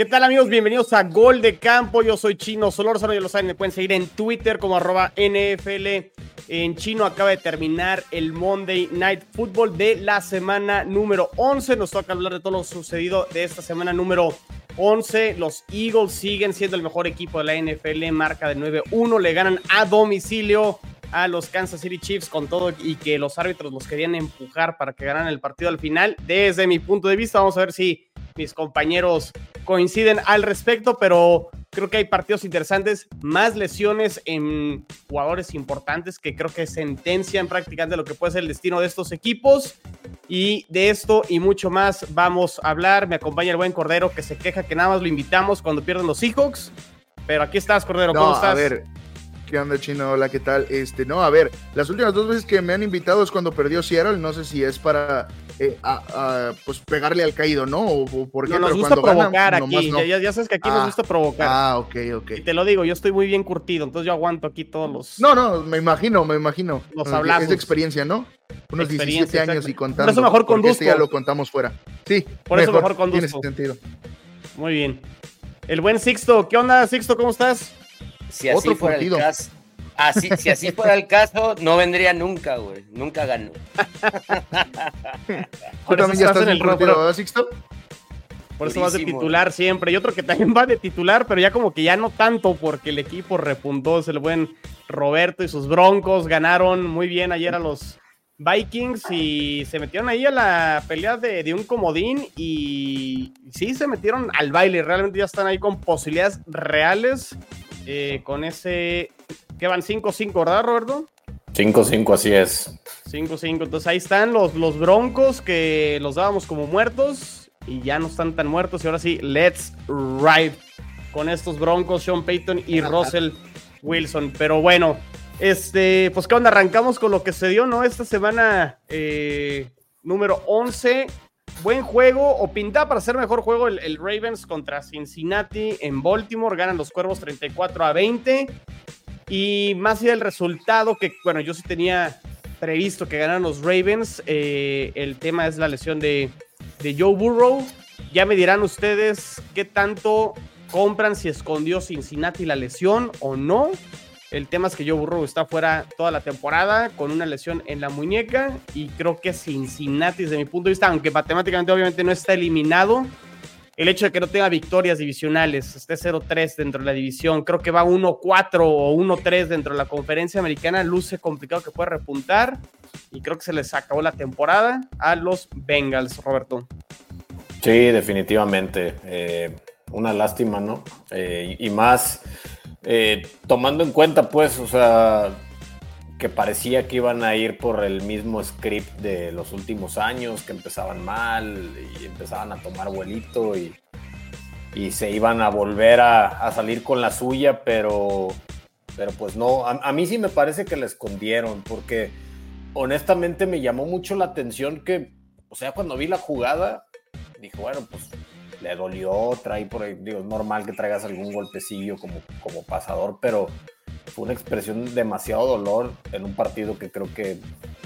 ¿Qué tal amigos? Bienvenidos a Gol de Campo. Yo soy Chino Solórzano, ya lo saben, me pueden seguir en Twitter como arroba NFL. En chino acaba de terminar el Monday Night Football de la semana número 11. Nos toca hablar de todo lo sucedido de esta semana número 11. Los Eagles siguen siendo el mejor equipo de la NFL, marca de 9-1. Le ganan a domicilio a los Kansas City Chiefs con todo y que los árbitros los querían empujar para que ganaran el partido al final. Desde mi punto de vista, vamos a ver si mis compañeros coinciden al respecto, pero creo que hay partidos interesantes, más lesiones en jugadores importantes que creo que sentencian prácticamente lo que puede ser el destino de estos equipos. Y de esto y mucho más vamos a hablar. Me acompaña el buen Cordero que se queja que nada más lo invitamos cuando pierden los Seahawks. Pero aquí estás, Cordero, ¿cómo estás? A ver, ¿qué onda, Chino? Hola, ¿qué tal? Este, no, a ver, las últimas dos veces que me han invitado es cuando perdió Seattle. No sé si es para eh, pues pegarle al caído, ¿no? O, por qué, no, nos gusta provocar aquí. Ya, sabes que aquí nos ah, gusta provocar. Ah, ok, ok. Y te lo digo, yo estoy muy bien curtido, entonces yo aguanto aquí todos los. No, no, me imagino, me imagino. Los hablamos. Es de experiencia, ¿no? Unos 17 años y contando. Por eso mejor conduzco. Este ya lo contamos fuera. Sí. Por eso mejor conduzco. Tiene sentido. Muy bien. El buen Sixto, ¿qué onda, Sixto? ¿Cómo estás? Si así Otro fuera el caso, Así, si así fuera el caso, no vendría nunca, güey. Nunca ganó. ¿Tú también ya estás en el ¿verdad, Sixto? Por eso vas de titular siempre. Y otro que también va de titular, pero ya como que ya no tanto, porque el equipo repuntó. Es el buen Roberto y sus broncos ganaron muy bien ayer a los Vikings y se metieron ahí a la pelea de, de, un comodín y sí se metieron al baile. Realmente ya están ahí con posibilidades reales eh, con ese que van 5-5, ¿verdad, Roberto? 5-5, así es. 5-5, entonces ahí están los, los broncos que los dábamos como muertos y ya no están tan muertos y ahora sí, let's ride con estos broncos, Sean Payton y Russell Wilson. Pero bueno, este, pues qué onda, arrancamos con lo que se dio, ¿no? Esta semana eh, número 11 buen juego o pinta para ser mejor juego el, el, Ravens contra Cincinnati en Baltimore. Ganan los Cuervos 34 a 20. Y más allá del resultado, que bueno, yo sí tenía previsto que ganaran los Ravens, eh, el tema es la lesión de, de Joe Burrow. Ya me dirán ustedes qué tanto compran si escondió Cincinnati la lesión o no. El tema es que Joe Burrow está fuera toda la temporada con una lesión en la muñeca y creo que Cincinnati desde mi punto de vista, aunque matemáticamente obviamente no está eliminado, el hecho de que no tenga victorias divisionales, esté 0-3 dentro de la división, creo que va 1-4 o 1-3 dentro de la conferencia americana, luce complicado que pueda repuntar y creo que se les acabó la temporada a los Bengals, Roberto. Sí, definitivamente. Eh, una lástima, ¿no? Eh, y más eh, tomando en cuenta, pues, o sea, que parecía que iban a ir por el mismo script de los últimos años, que empezaban mal y empezaban a tomar vuelito y, y se iban a volver a, salir con la suya, pero, pero pues no, a, mí sí me parece que le escondieron, porque honestamente me llamó mucho la atención que, o sea, cuando vi la jugada, dije, bueno, pues le dolió, trae por ahí, digo, es normal que traigas algún golpecillo como, como pasador, pero fue una expresión demasiado dolor en un partido que creo que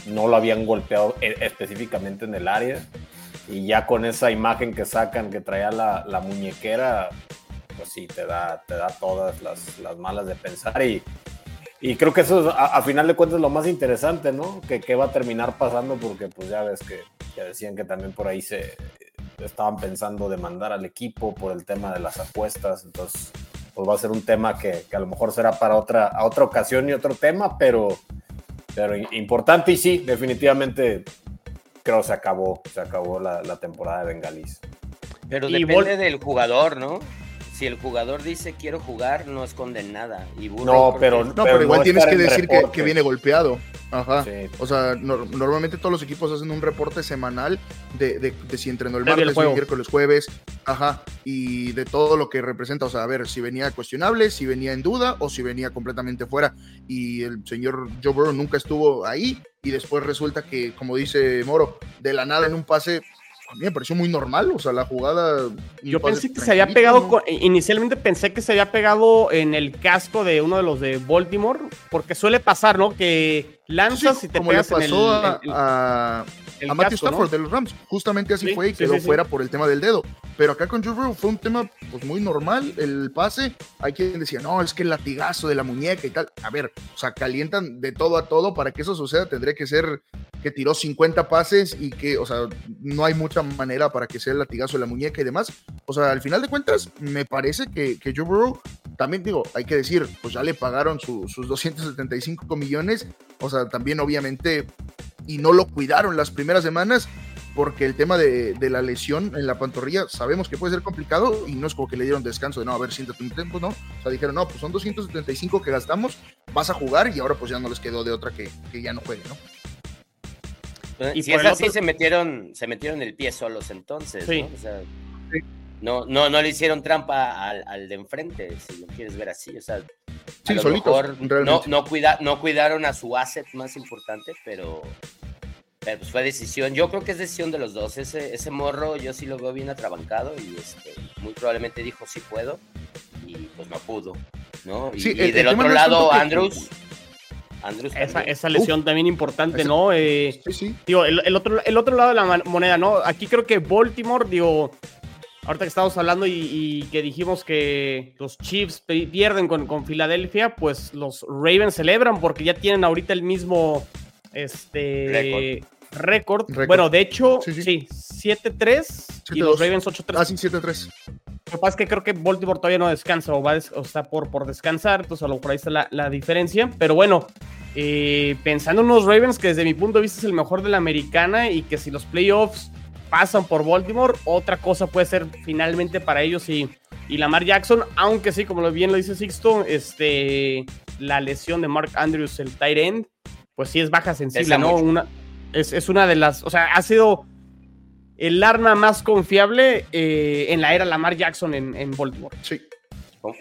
no lo habían golpeado e, específicamente en el área. Y ya con esa imagen que sacan que traía la, la muñequera, pues sí, te da, te da todas las, las malas de pensar. Y, y creo que eso a, final de cuentas es lo más interesante, ¿no? Que, que va a terminar pasando porque pues ya ves que ya decían que también por ahí se estaban pensando demandar al equipo por el tema de las apuestas. Entonces pues va a ser un tema que, a lo mejor será para otra, a otra ocasión y otro tema, pero, pero importante y sí, definitivamente creo se acabó, se acabó la, temporada de Bengalis. Pero depende del jugador, ¿no? si el jugador dice quiero jugar, no esconden nada. Y no, pero, no, pero, igual tienes que decir que, viene golpeado. Ajá. O sea, normalmente todos los equipos hacen un reporte semanal de, de, si entrenó el martes, el miércoles, jueves. Ajá. Y de todo lo que representa. O sea, a ver si venía cuestionable, si venía en duda o si venía completamente fuera. Y el señor Joe Burrow nunca estuvo ahí. Y después resulta que, como dice Moro, de la nada en un pase a mí me pareció muy normal, o sea, la jugada. Yo pensé que se había pegado, inicialmente pensé que se había pegado en el casco de uno de los de Baltimore, porque suele pasar, ¿no? Que lanzas y te pegas en el, a, a Matthew Stafford de los Rams. Justamente así fue y quedó fuera por el tema del dedo. Pero acá con Joe fue un tema pues muy normal. El pase, hay quien decía, no, es que el latigazo de la muñeca y tal. A ver, o sea, calientan de todo a todo. Para que eso suceda, tendría que ser que tiró 50 pases y que, o sea, no hay mucha manera para que sea el latigazo de la muñeca y demás. O sea, al final de cuentas, me parece que, que Joe Burrow, también digo, hay que decir, pues ya le pagaron sus 275 millones. O sea, también obviamente y no lo cuidaron las primeras semanas porque el tema de, la lesión en la pantorrilla sabemos que puede ser complicado y no es como que le dieron descanso de no, a ver, siéntate un tiempo, ¿no? O sea, dijeron, no, pues son 275 que gastamos, vas a jugar y ahora pues ya no les quedó de otra que, ya no juegue, ¿no? Y si es así, se metieron, se metieron el pie solos entonces, ¿no? O sea, no, no, no le hicieron trampa al, de enfrente, si lo quieres ver así, o sea, sí, solitos, no, no, cuida, no cuidaron a su asset más importante, pero pues fue decisión, yo creo que es decisión de los dos. Ese, ese morro yo sí lo veo bien atrabancado y este, muy probablemente dijo sí puedo y pues no pudo, ¿no? Y, del otro lado, Andrews. Andrews esa, esa, lesión también importante, ¿no? Eh, sí, sí. Digo, el, otro, el otro lado de la moneda, ¿no? Aquí creo que Baltimore, digo, ahorita que estamos hablando y, que dijimos que los Chiefs pierden con, con Filadelfia, pues los Ravens celebran porque ya tienen ahorita el mismo este récord. Bueno, de hecho, sí, 7-3 y los Ravens 8-3. Ah, sí, 7-3. Lo que pasa es que creo que Baltimore todavía no descansa o, va o está por, por descansar, entonces a lo por ahí está la, la diferencia. Pero bueno, eh, pensando en unos Ravens que desde mi punto de vista es el mejor de la americana y que si los playoffs pasan por Baltimore, otra cosa puede ser finalmente para ellos y, y Lamar Jackson, aunque sí, como bien lo dice Sixto, este, la lesión de Mark Andrews, el tight end, pues sí es baja sensible, ¿no? Una, es, una de las, o sea, ha sido el arma más confiable eh, en la era Lamar Jackson en, en Baltimore. Sí.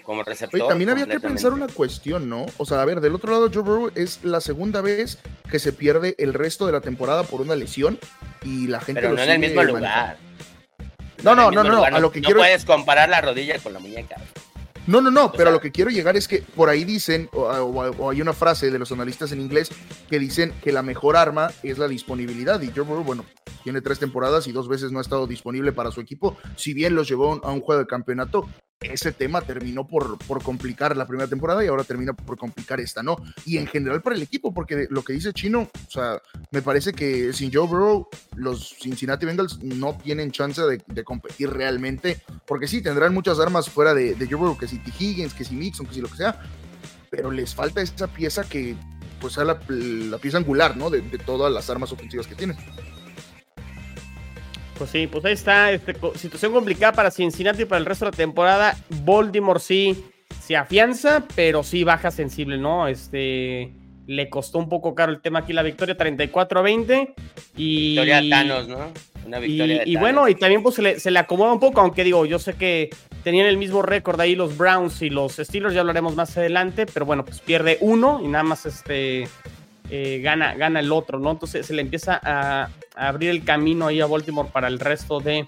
Como, receptor. también había que pensar una cuestión, ¿no? O sea, a ver, del otro lado, Joe Burrow es la segunda vez que se pierde el resto de la temporada por una lesión y la gente. Pero no en el mismo lugar. No, no, no, no, a lo que no quiero. puedes comparar la rodilla con la muñeca. No, no, no, pero a lo que quiero llegar es que por ahí dicen, o, hay una frase de los analistas en inglés que dicen que la mejor arma es la disponibilidad. Y Joe Burrow, bueno, tiene tres temporadas y dos veces no ha estado disponible para su equipo, si bien los llevó a un juego de campeonato, ese tema terminó por, por complicar la primera temporada y ahora termina por complicar esta, ¿no? Y en general para el equipo, porque lo que dice Chino, o sea, me parece que sin Joe Burrow, los Cincinnati Bengals no tienen chance de, competir realmente, porque sí, tendrán muchas armas fuera de, Joe Burrow, que si T. Higgins, que si Mixon, que si lo que sea, pero les falta esa pieza que, pues, sea la, pieza angular, ¿no? De, de todas las armas ofensivas que tienen. Pues sí, pues ahí está. Este, situación complicada para Cincinnati para el resto de la temporada. Baltimore sí se afianza, pero sí baja sensible, ¿no? Este. Le costó un poco caro el tema aquí la victoria 34 a 20. Y, victoria Thanos, ¿no? Una victoria. Y, bueno, y también pues se le, se le, acomoda un poco, aunque digo, yo sé que tenían el mismo récord ahí los Browns y los Steelers, ya hablaremos más adelante, pero bueno, pues pierde uno y nada más este eh, gana, gana el otro, ¿no? Entonces se le empieza a, abrir el camino ahí a Baltimore para el resto de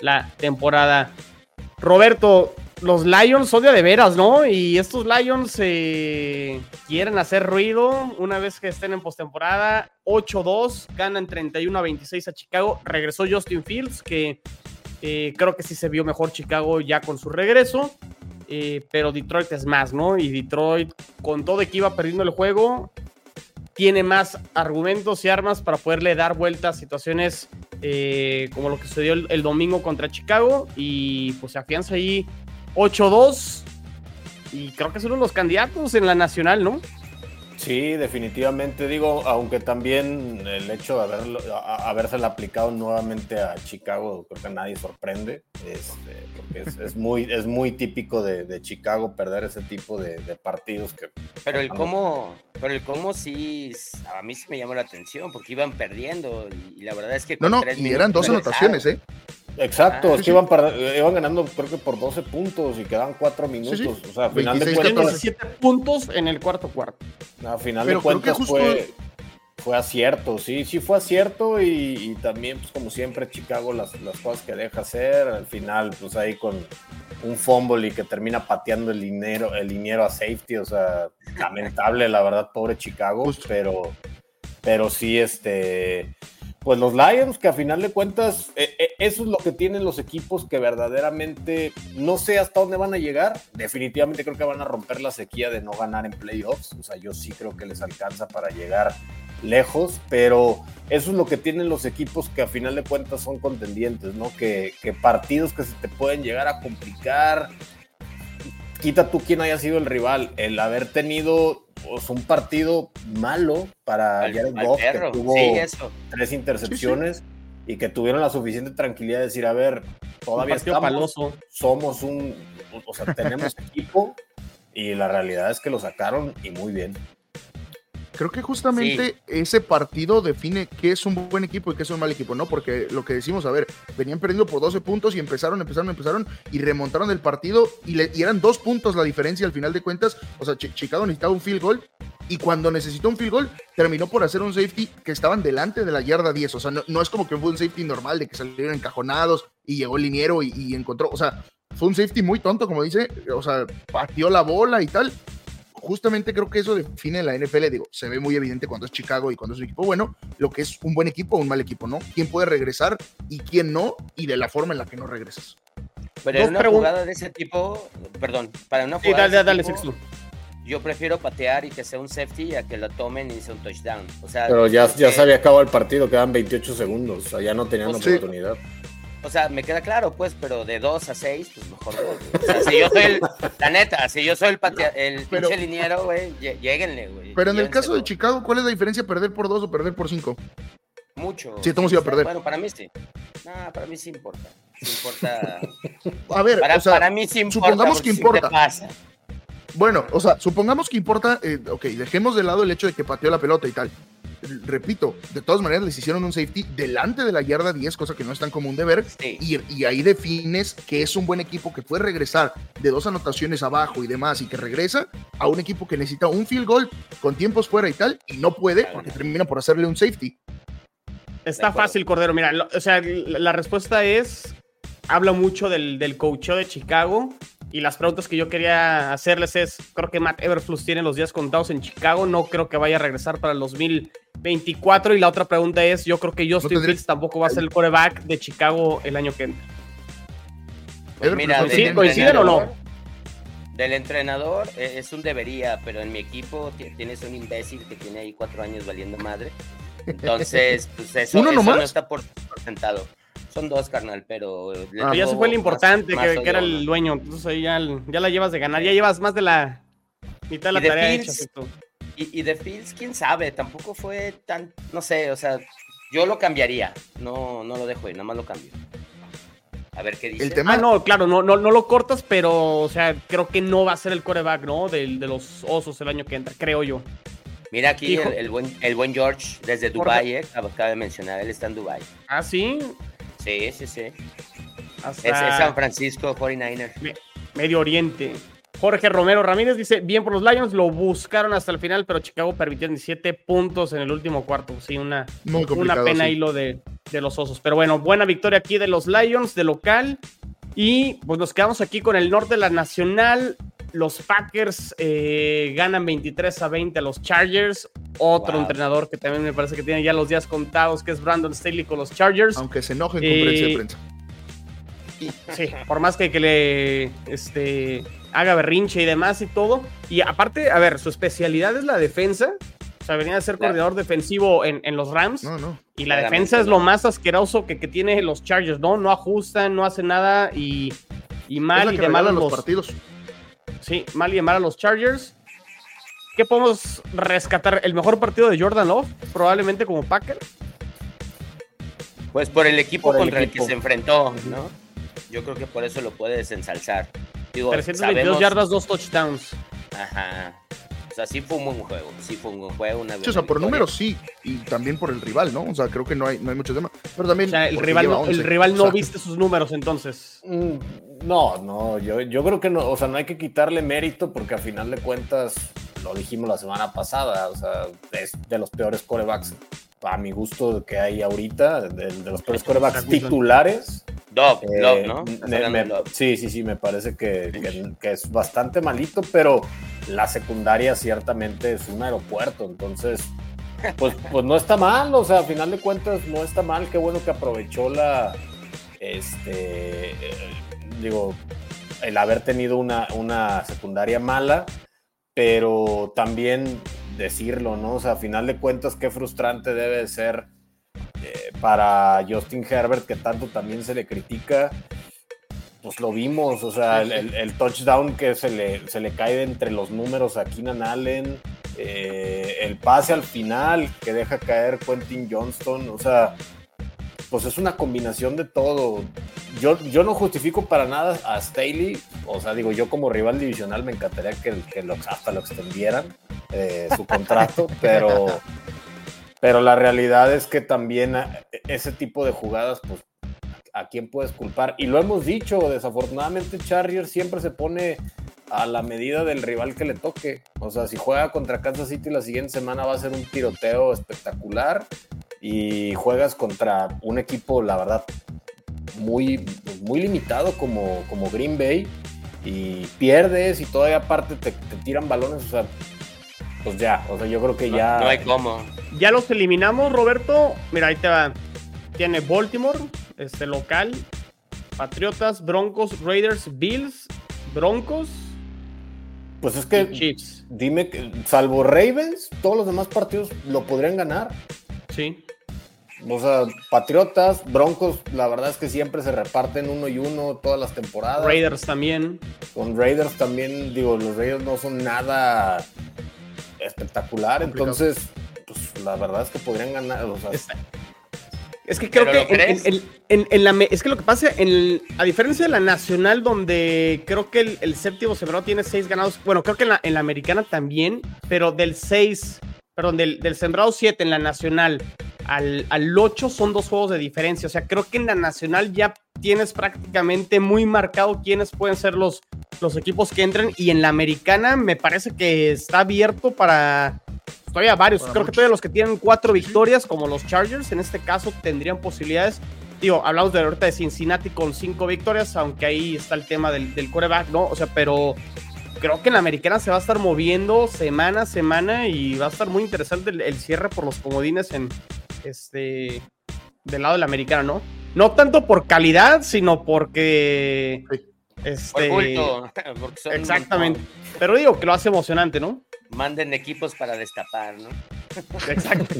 la temporada. Roberto, los Lions son de, veras, ¿no? Y estos Lions eh, quieren hacer ruido una vez que estén en postemporada. 8-2, ganan 31 a 26 a Chicago. Regresó Justin Fields, que eh, creo que sí se vio mejor Chicago ya con su regreso. pero Detroit es más, ¿no? Y Detroit, con todo que iba perdiendo el juego, tiene más argumentos y armas para poderle dar vuelta a situaciones eh, como lo que sucedió el, domingo contra Chicago y pues se afianza ahí 8-2 y creo que son uno los candidatos en la nacional, ¿no? Sí, definitivamente. Digo, aunque también el hecho de haberlo, haberse aplicado nuevamente a Chicago, creo que a nadie sorprende, este, porque es, muy, es muy típico de, Chicago perder ese tipo de, partidos. Que, pero el cómo, pero el cómo sí, a mí sí me llamó la atención, porque iban perdiendo y, la verdad es que... No, no, y eran dos anotaciones, ¿eh? Exacto, ah, es que iban, iban, ganando creo que por 12 puntos y quedaban 4 minutos. O sea, a final de cuentas. 17 puntos en el cuarto cuarto. A final de cuentas fue, fue acierto, sí, sí fue acierto y, también, pues como siempre, Chicago las, las, cosas que deja hacer, al final, pues ahí con un fumble y que termina pateando el dinero, el dinero a safety, o sea, lamentable, la verdad, pobre Chicago, pero, pero sí, este, pues los Lions, que a final de cuentas, eh, eh, eso es lo que tienen los equipos que verdaderamente no sé hasta dónde van a llegar. Definitivamente creo que van a romper la sequía de no ganar en playoffs. O sea, yo sí creo que les alcanza para llegar lejos, pero eso es lo que tienen los equipos que a final de cuentas son contendientes, ¿no? Que, que partidos que se te pueden llegar a complicar. Quita tú quién haya sido el rival, el haber tenido pues, un partido malo para Jared Goff, que tuvo tres intercepciones y que tuvieron la suficiente tranquilidad de decir, a ver, todavía estamos, somos un, o sea, tenemos equipo y la realidad es que lo sacaron y muy bien. Creo que justamente ese partido define qué es un buen equipo y qué es un mal equipo, ¿no? Porque lo que decimos, a ver, venían perdiendo por 12 puntos y empezaron, empezaron, empezaron y remontaron el partido y, le, eran dos puntos la diferencia al final de cuentas. O sea, Chicago necesitaba un field goal y cuando necesitó un field goal terminó por hacer un safety que estaban delante de la yarda 10. O sea, no, es como que fue un safety normal de que salieron encajonados y llegó el liniero y, y encontró, o sea, fue un safety muy tonto, como dice, o sea, partió la bola y tal justamente creo que eso define la NFL. Digo, se ve muy evidente cuando es Chicago y cuando es un equipo bueno, lo que es un buen equipo o un mal equipo, ¿no? ¿Quién puede regresar y quién no? Y de la forma en la que no regresas. Pero en una jugada de ese tipo, perdón, para una jugada. Sí, dale, dale, yo prefiero patear y que sea un safety a que lo tomen y sea un touchdown. O sea, pero ya, ya se había acabado el partido, quedan 28 segundos, o sea, ya no tenían pues oportunidad. O sea, me queda claro, pues, pero de 2 a 6, pues mejor no. O sea, si yo soy el, la neta, si yo soy el, patea, el pinche liniero, güey, lleguenle, güey. Pero en el caso de Chicago, ¿cuál es la diferencia perder por 2 o perder por 5? Mucho. Sí, estamos iba a perder. Bueno, para mí sí. No, para mí sí importa. Sí importa. a ver, para, o sea, para mí sí importa. Supongamos que importa. pasa. Bueno, o sea, supongamos que importa, eh, ok, dejemos de lado el hecho de que pateó la pelota y tal repito, de todas maneras les hicieron un safety delante de la yarda 10, cosa que no es tan común de ver, y, ahí defines que es un buen equipo que puede regresar de dos anotaciones abajo y demás, y que regresa a un equipo que necesita un field goal con tiempos fuera y tal, y no puede porque termina por hacerle un safety. Está fácil, Cordero. Mira, o sea, la respuesta es, habla mucho del, del coach de Chicago, y las preguntas que yo quería hacerles es, creo que Matt Everflux tiene los días contados en Chicago, no creo que vaya a regresar para el 2024. Y la otra pregunta es, yo creo que Justin Fields tampoco va a ser el quarterback de Chicago el año que entra. Pues mira, ¿Coinciden o no? Del entrenador eh, es un debería, pero en mi equipo tienes un imbécil que tiene ahí cuatro años valiendo madre. Entonces, pues eso, ¿Uno no está por sentado. Son dos, carnal, pero. Ah, ya se fue el importante, que, era el dueño. Entonces ahí ya, ya, la llevas de ganar. Ya llevas más de la mitad de la tarea hecha. Y, y de Fields, quién sabe, tampoco fue tan. No sé, o sea, yo lo cambiaría. No, no lo dejo ahí, nada más lo cambio. A ver qué dice. El tema, ah, no, claro, no, no, no lo cortas, pero, o sea, creo que no va a ser el coreback, ¿no? De, de los osos el año que entra, creo yo. Mira aquí el, buen, el buen George desde Dubai, eh, acaba de mencionar, él está en Dubai. Ah, sí. Sí, sí, sí. Es, San Francisco 49ers. Medio Oriente. Jorge Romero Ramírez dice, bien por los Lions, lo buscaron hasta el final, pero Chicago permitió 17 puntos en el último cuarto. Sí, una, una pena ahí lo de, de, los osos. Pero bueno, buena victoria aquí de los Lions, de local. Y pues nos quedamos aquí con el norte de la Nacional. Los Packers eh, ganan 23 a 20 a los Chargers. Otro entrenador que también me parece que tiene ya los días contados, que es Brandon Staley con los Chargers. Aunque se enojen con prensa de eh, prensa. sí, por más que, que le este, haga berrinche y demás y todo. Y aparte, a ver, su especialidad es la defensa. O sea, venía a ser coordinador defensivo en, los Rams. No, no. Y la defensa es lo más asqueroso que, que tiene los Chargers, ¿no? No ajustan, no hacen nada y, y mal y de mal los, los partidos. Sí, mal y mal a los Chargers. ¿Qué podemos rescatar? ¿El mejor partido de Jordan Love? Probablemente como Packer. Pues por el equipo contra el, que se enfrentó, ¿no? Yo creo que por eso lo puedes ensalzar. Digo, 322 yardas, dos touchdowns. Ajá. O sea, sí fue un buen juego. Sí fue un buen juego. Una o sea, por números sí. Y también por el rival, ¿no? O sea, creo que no hay, no hay mucho tema. Pero también. O sea, el rival, no, el rival no viste sus números entonces. Mm, no, no. Yo, yo creo que no. O sea, no hay que quitarle mérito porque a final de cuentas lo dijimos la semana pasada, o sea, es de los peores corebacks a mi gusto que hay ahorita, de, los peores corebacks titulares. Eh, ¿no? sí, sí, sí, me parece que, es bastante malito, pero la secundaria ciertamente es un aeropuerto, entonces, pues, pues no está mal, o sea, a final de cuentas no está mal, qué bueno que aprovechó la, este, eh, digo, el haber tenido una, una secundaria mala, pero también decirlo, ¿no? O sea, a final de cuentas, qué frustrante debe ser eh, para Justin Herbert, que tanto también se le critica. Pues lo vimos, o sea, el, touchdown que se le, se le cae de entre los números a Keenan Allen, eh, el pase al final que deja caer Quentin Johnston, o sea, pues es una combinación de todo. Yo, yo no justifico para nada a Staley, o sea, digo, yo como rival divisional me encantaría que, que hasta lo extendieran eh, su contrato, pero, pero la realidad es que también ese tipo de jugadas, pues, ¿a quién puedes culpar? Y lo hemos dicho, desafortunadamente Chargers siempre se pone a la medida del rival que le toque. O sea, si juega contra Kansas City la siguiente semana va a ser un tiroteo espectacular y juegas contra un equipo, la verdad, muy, muy limitado como, como Green Bay y pierdes y todavía aparte te, tiran balones, o sea, pues ya, o sea, yo creo que ya... No hay cómo. Ya los eliminamos, Roberto. Mira, ahí te va. Tiene Baltimore, este local, Patriotas, Broncos, Raiders, Bills, Broncos. Pues es que, Chiefs. dime, que, salvo Ravens, todos los demás partidos lo podrían ganar. Sí. O sea, Patriotas, Broncos, la verdad es que siempre se reparten uno y uno todas las temporadas. Raiders también. Con Raiders también, digo, los Raiders no son nada espectacular, entonces, pues la verdad es que podrían ganar. O sea, es que creo que en, la es que lo que pasa, en, a diferencia de la nacional, donde creo que el, séptimo sembrado tiene seis ganados, bueno, creo que en la, americana también, pero del seis, perdón, del, del sembrado siete en la nacional al, al 8 son dos juegos de diferencia. O sea, creo que en la nacional ya tienes prácticamente muy marcado quiénes pueden ser los, los equipos que entren. Y en la americana me parece que está abierto para todavía varios. creo que todavía los que tienen cuatro victorias, como los Chargers, en este caso tendrían posibilidades. Digo, hablamos de ahorita de Cincinnati con cinco victorias, aunque ahí está el tema del, del coreback, ¿no? O sea, pero creo que en la americana se va a estar moviendo semana a semana y va a estar muy interesante el cierre por los comodines en, este, del lado del americano, ¿no? No tanto por calidad, sino porque... Este, exactamente. Pero digo que lo hace emocionante, ¿no? Manden equipos para destapar, ¿no? Exacto.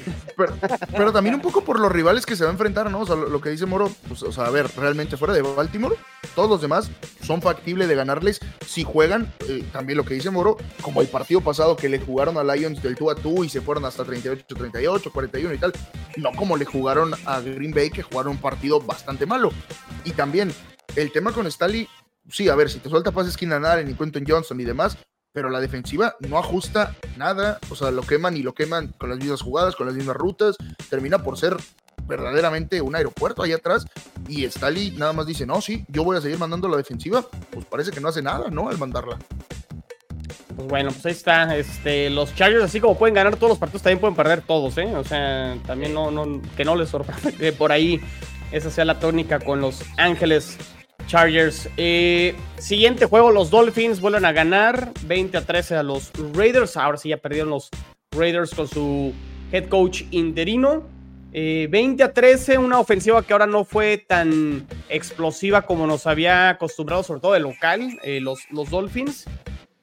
Pero, también un poco por los rivales que se va a enfrentar, ¿no? O sea, lo, que dice Moro, pues, o sea, a ver, realmente fuera de Baltimore, todos los demás son factibles de ganarles si juegan, eh, también lo que dice Moro, como el partido pasado que le jugaron a Lions del tú a tú y se fueron hasta 38, 38, 41 y tal, no como le jugaron a Green Bay que jugaron un partido bastante malo. Y también el tema con Staley, sí, a ver, si te suelta pases Keenan Allen y Quentin Johnson y demás, pero la defensiva no ajusta nada, o sea, lo queman y lo queman con las mismas jugadas, con las mismas rutas, termina por ser verdaderamente un aeropuerto ahí atrás y Staley nada más dice, no, sí, yo voy a seguir mandando la defensiva, pues parece que no hace nada, ¿no? Al mandarla. Pues bueno, pues ahí está, este, los Chargers así como pueden ganar todos los partidos, también pueden perder todos, ¿eh? O sea, también no, no que no les sorprenda que por ahí esa sea la tónica con los Ángeles Chargers. Eh, siguiente juego, los Dolphins vuelven a ganar 20 a 13 a los Raiders. Ahora sí ya perdieron los Raiders con su head coach interino. 20 eh, a 13, una ofensiva que ahora no fue tan explosiva como nos había acostumbrado, sobre todo de local, eh, los, los Dolphins.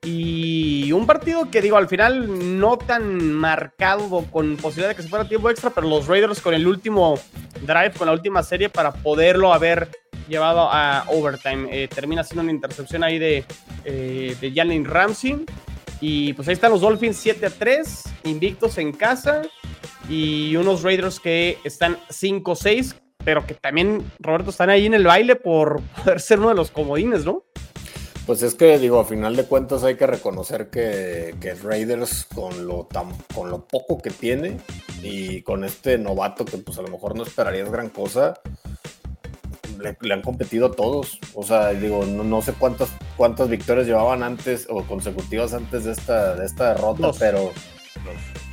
Y un partido que digo, al final no tan marcado con posibilidad de que se fuera tiempo extra, pero los Raiders con el último drive, con la última serie para poderlo haber llevado a overtime. Eh, termina siendo una intercepción ahí de, eh, de Ramsey. Y pues ahí están los Dolphins 7 a 3, invictos en casa. Y unos Raiders que están 5 6, pero que también, Roberto, están ahí en el baile por poder ser uno de los comodines, ¿no? Pues es que, digo, a final de cuentas hay que reconocer que, que Raiders, con lo, tan, con lo poco que tiene y con este novato que pues a lo mejor no esperarías gran cosa, le, han competido todos. O sea, digo, no, sé cuántas, cuántas victorias llevaban antes o consecutivas antes de esta, de esta derrota, pero.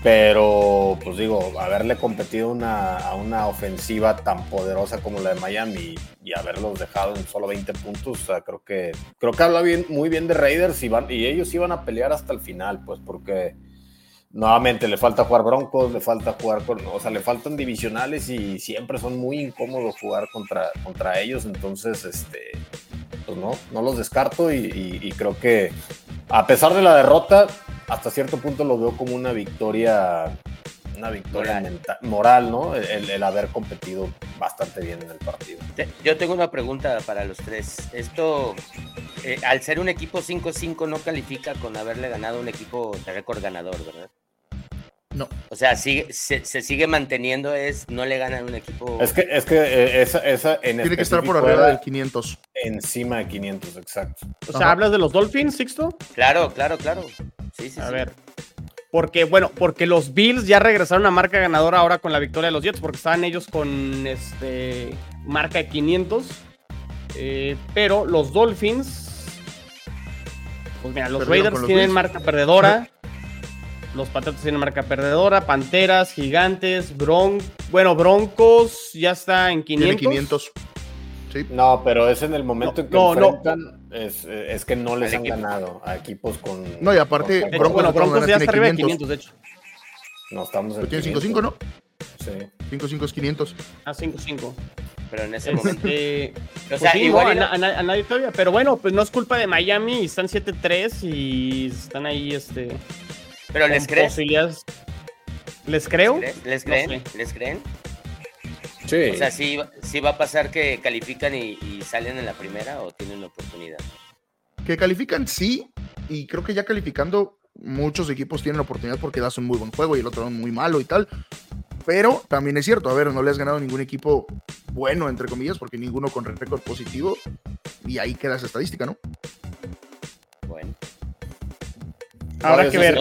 Pero, pues digo, haberle competido una, a una ofensiva tan poderosa como la de Miami y, haberlos dejado en solo 20 puntos, o sea, creo que, creo que habla bien, muy bien de Raiders y, van, y ellos iban a pelear hasta el final, pues, porque nuevamente le falta jugar Broncos, le falta jugar con, o sea, le faltan divisionales y siempre son muy incómodos jugar contra, contra ellos, entonces, este, pues no, no los descarto y creo que a pesar de la derrota, hasta cierto punto lo veo como una victoria, una victoria moral, ¿no? El, haber competido bastante bien en el partido. Yo tengo una pregunta para los tres. Esto, eh, al ser un equipo 5-5, no califica con haberle ganado un equipo de récord ganador, ¿verdad? No. O sea, sigue, se, sigue manteniendo, es no le ganan un equipo. Es que, es que eh, esa, esa Tiene que estar por arriba del 500. Encima de 500, exacto. O sea, ¿hablas de los Dolphins, Sixto? Claro, claro, claro. Sí, sí, a ver. Porque, bueno, porque los Bills ya regresaron a marca ganadora ahora con la victoria de los Jets, porque estaban ellos con este marca de 500. Eh, pero los Dolphins, pues mira, los Raiders tienen marca perdedora. Los Patriotas tienen marca perdedora, Panteras, Gigantes, Bron bueno, Broncos ya está en 500. Tiene 500. Sí. No, pero es en el momento en que no, enfrentan, Es, es, que no les han ganado a equipos con... No, y aparte, Broncos, bueno, Broncos ya está arriba de 500, de hecho. No, estamos en Tiene 5-5, ¿no? Sí. 5-5 es 500. Ah, 5-5. Pero en ese momento. Este, o pues sea, sí, igual. a, nadie todavía. Pero bueno, pues no es culpa de Miami. Están 7-3 y están ahí, este. Pero les crees. ¿Les creo? ¿Les, creen? ¿Les creen? Sí. O sea, ¿sí, va a pasar que califican y, salen en la primera o tienen oportunidad? Que califican sí, y creo que ya calificando muchos equipos tienen la oportunidad porque das un muy buen juego y el otro muy malo y tal. Pero también es cierto, a ver, no le has ganado ningún equipo bueno, entre comillas, porque ninguno con récord positivo. Y ahí queda esa estadística, ¿no? Bueno. Habrá que ver.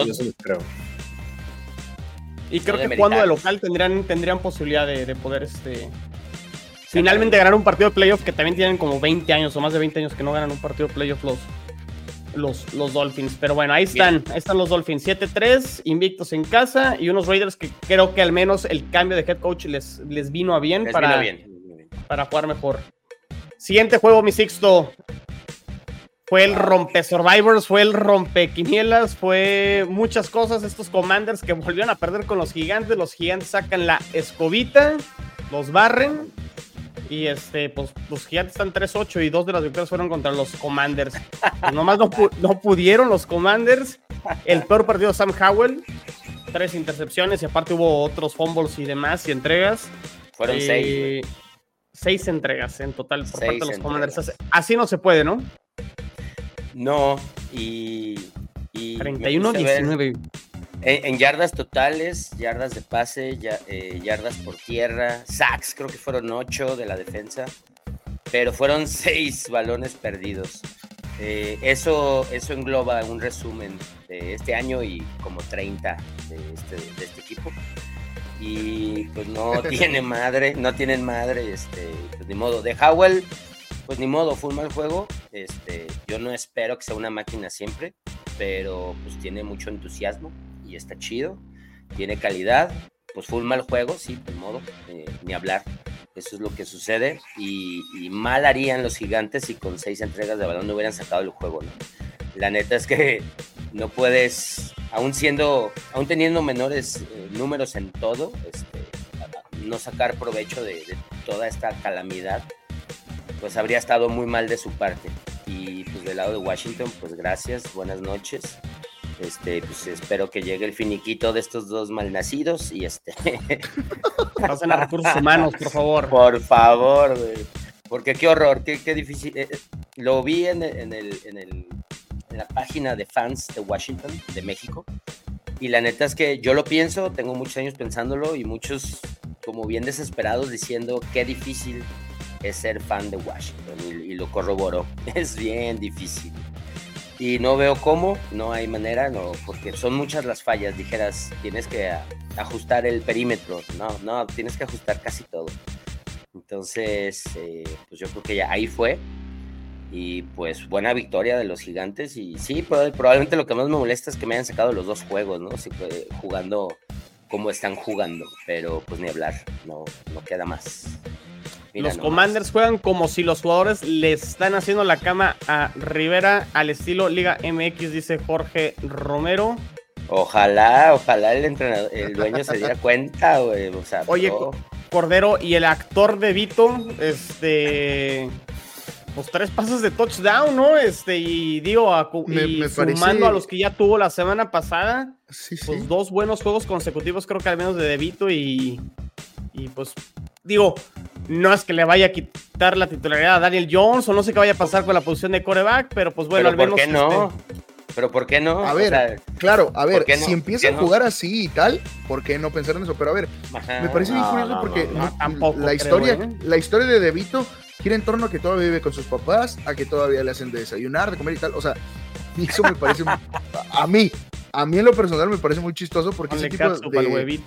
Y creo que jugando de local tendrían, tendrían posibilidad de, poder este, finalmente ganar un partido de playoff que también tienen como 20 años o más de 20 años que no ganan un partido de playoff los, los, los Dolphins. Pero bueno, ahí están, ahí están los Dolphins. 7-3, invictos en casa y unos Raiders que creo que al menos el cambio de head coach les, les vino a bien, para, para jugar mejor. Siguiente juego, mi sexto. Fue el rompe Survivors, fue el rompe Quinielas, fue muchas cosas. Estos Commanders que volvieron a perder con los gigantes. Los gigantes sacan la escobita, los barren. Y este, pues los gigantes están 3-8 y dos de las victorias fueron contra los Commanders. Pues, nomás no, pudieron los Commanders. El peor partido Sam Howell. Tres intercepciones y aparte hubo otros fumbles y demás y entregas. Fueron seis. Seis entregas en total por parte de los Commanders. Así no se puede, ¿no? No, y. 31-19. En, yardas totales, yardas de pase, eh, yardas por tierra, sacks, creo que fueron 8 de la defensa, pero fueron 6 balones perdidos. Eh, eso, eso engloba un resumen de este año y como 30 de este, de este equipo. Y pues no tiene madre, no tienen madre, este, pues ni modo. De Howell, pues ni modo, fue un mal juego. Este, yo no espero que sea una máquina siempre, pero pues tiene mucho entusiasmo y está chido. Tiene calidad. Pues fue un mal juego, sí, ni modo, eh, ni hablar. Eso es lo que sucede. Y, mal harían los gigantes si con seis entregas de balón no hubieran sacado el juego, ¿no? La neta es que no puedes, aún siendo, aún teniendo menores eh, números en todo, este, no sacar provecho de toda esta calamidad pues habría estado muy mal de su parte. Y pues del lado de Washington, pues gracias, buenas noches. Este, pues espero que llegue el finiquito de estos dos malnacidos y este. Pasen a recursos humanos, por favor. Por favor, Porque qué horror, qué, qué difícil. Eh, eh, lo vi en, en, el, en, el, en la página de fans de Washington, de México. Y la neta es que yo lo pienso, tengo muchos años pensándolo y muchos como bien desesperados diciendo qué difícil es ser fan de Washington y, lo corroboró. Es bien difícil. Y no veo cómo, no hay manera, no, porque son muchas las fallas. Dijeras, tienes que ajustar el perímetro. No, no, tienes que ajustar casi todo. Entonces, eh, pues yo creo que ya ahí fue. Y pues buena victoria de los gigantes. Y sí, probablemente lo que más me molesta es que me hayan sacado los dos juegos, ¿no? Sí, jugando como están jugando. Pero pues ni hablar, no, no queda más. Los Commanders juegan como si los jugadores le están haciendo la cama a Rivera al estilo Liga MX, dice Jorge Romero. Ojalá, ojalá el entrenador, el dueño se diera cuenta, güey. O sea, Oye, Cordero, y el actor de Vito, este pues tres pasos de touchdown, ¿no? Este, y digo, y sumando a los que ya tuvo la semana pasada, pues dos buenos juegos consecutivos, creo que al menos de Debito y, y pues, digo, no es que le vaya a quitar la titularidad a Daniel Jones o no sé qué vaya a pasar con la posición de coreback, pero pues bueno, al menos. ¿Por qué no? Este, pero ¿por qué no? A ver, claro, a ver, si empieza a jugar así y tal, ¿por qué no pensar en eso? Pero a ver, me parece bien curioso porque la historia, ¿eh? la historia de Debito gira en torno a que todavía vive con sus papás, a que todavía le hacen de desayunar, de comer y tal. O sea, eso me parece, a mí, a mí en lo personal me parece muy chistoso porque ese tipo de,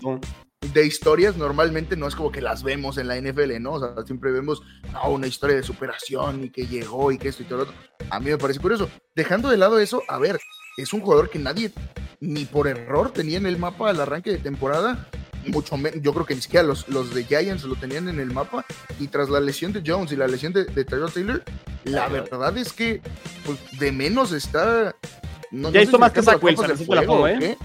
de, historias normalmente no es como que las vemos en la NFL, ¿no? O sea, siempre vemos una historia de superación y que llegó y que esto y todo lo otro. A mí me parece curioso. Dejando de lado eso, a ver, es un jugador que nadie ni por error tenía en el mapa al arranque de temporada mucho menos, yo creo que ni siquiera los, los de Giants lo tenían en el mapa, y tras la lesión de Jones y la lesión de, de Taylor, la verdad es que pues, de menos está... No, ya hizo más que Zach Wilson, así la pongo, ¿eh?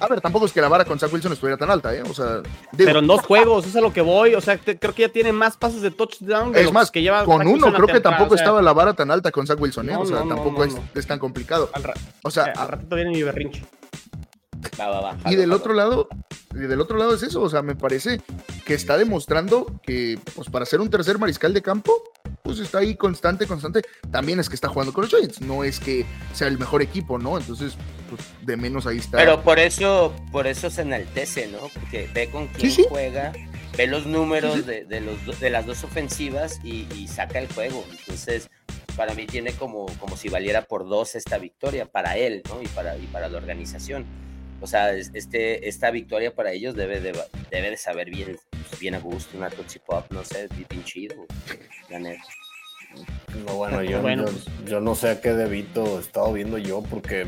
A ver, tampoco es que la vara con Zach Wilson estuviera tan alta, ¿eh? O sea, pero en dos juegos, eso es a lo que voy. O sea, creo que ya tiene más pases de touchdown. es más, que lleva con uno, creo que tampoco estaba la vara tan alta con Zach Wilson, ¿eh? o sea, tampoco es, es, tan complicado. o sea, al ratito viene mi berrinche y del otro lado, y del otro lado es eso, o sea, me parece que está demostrando que, pues para ser un tercer mariscal de campo, pues está ahí constante, constante. También es que está jugando con los Giants, no es que sea el mejor equipo, ¿no? Entonces, pues de menos ahí está. Pero por eso, por eso se enaltece, ¿no? Porque ve con quién juega, ve los números de, los, de las dos ofensivas y, saca el juego. Entonces, para mí tiene como, como si valiera por dos esta victoria, para él, ¿no? Y para, y para la organización o sea, este, esta victoria para ellos debe de, debe de saber bien, bien a gusto, una Tootsie Pop, no sé, bien chido, la neta. No, bueno, yo, yo, no sé a qué debito he estado viendo yo porque,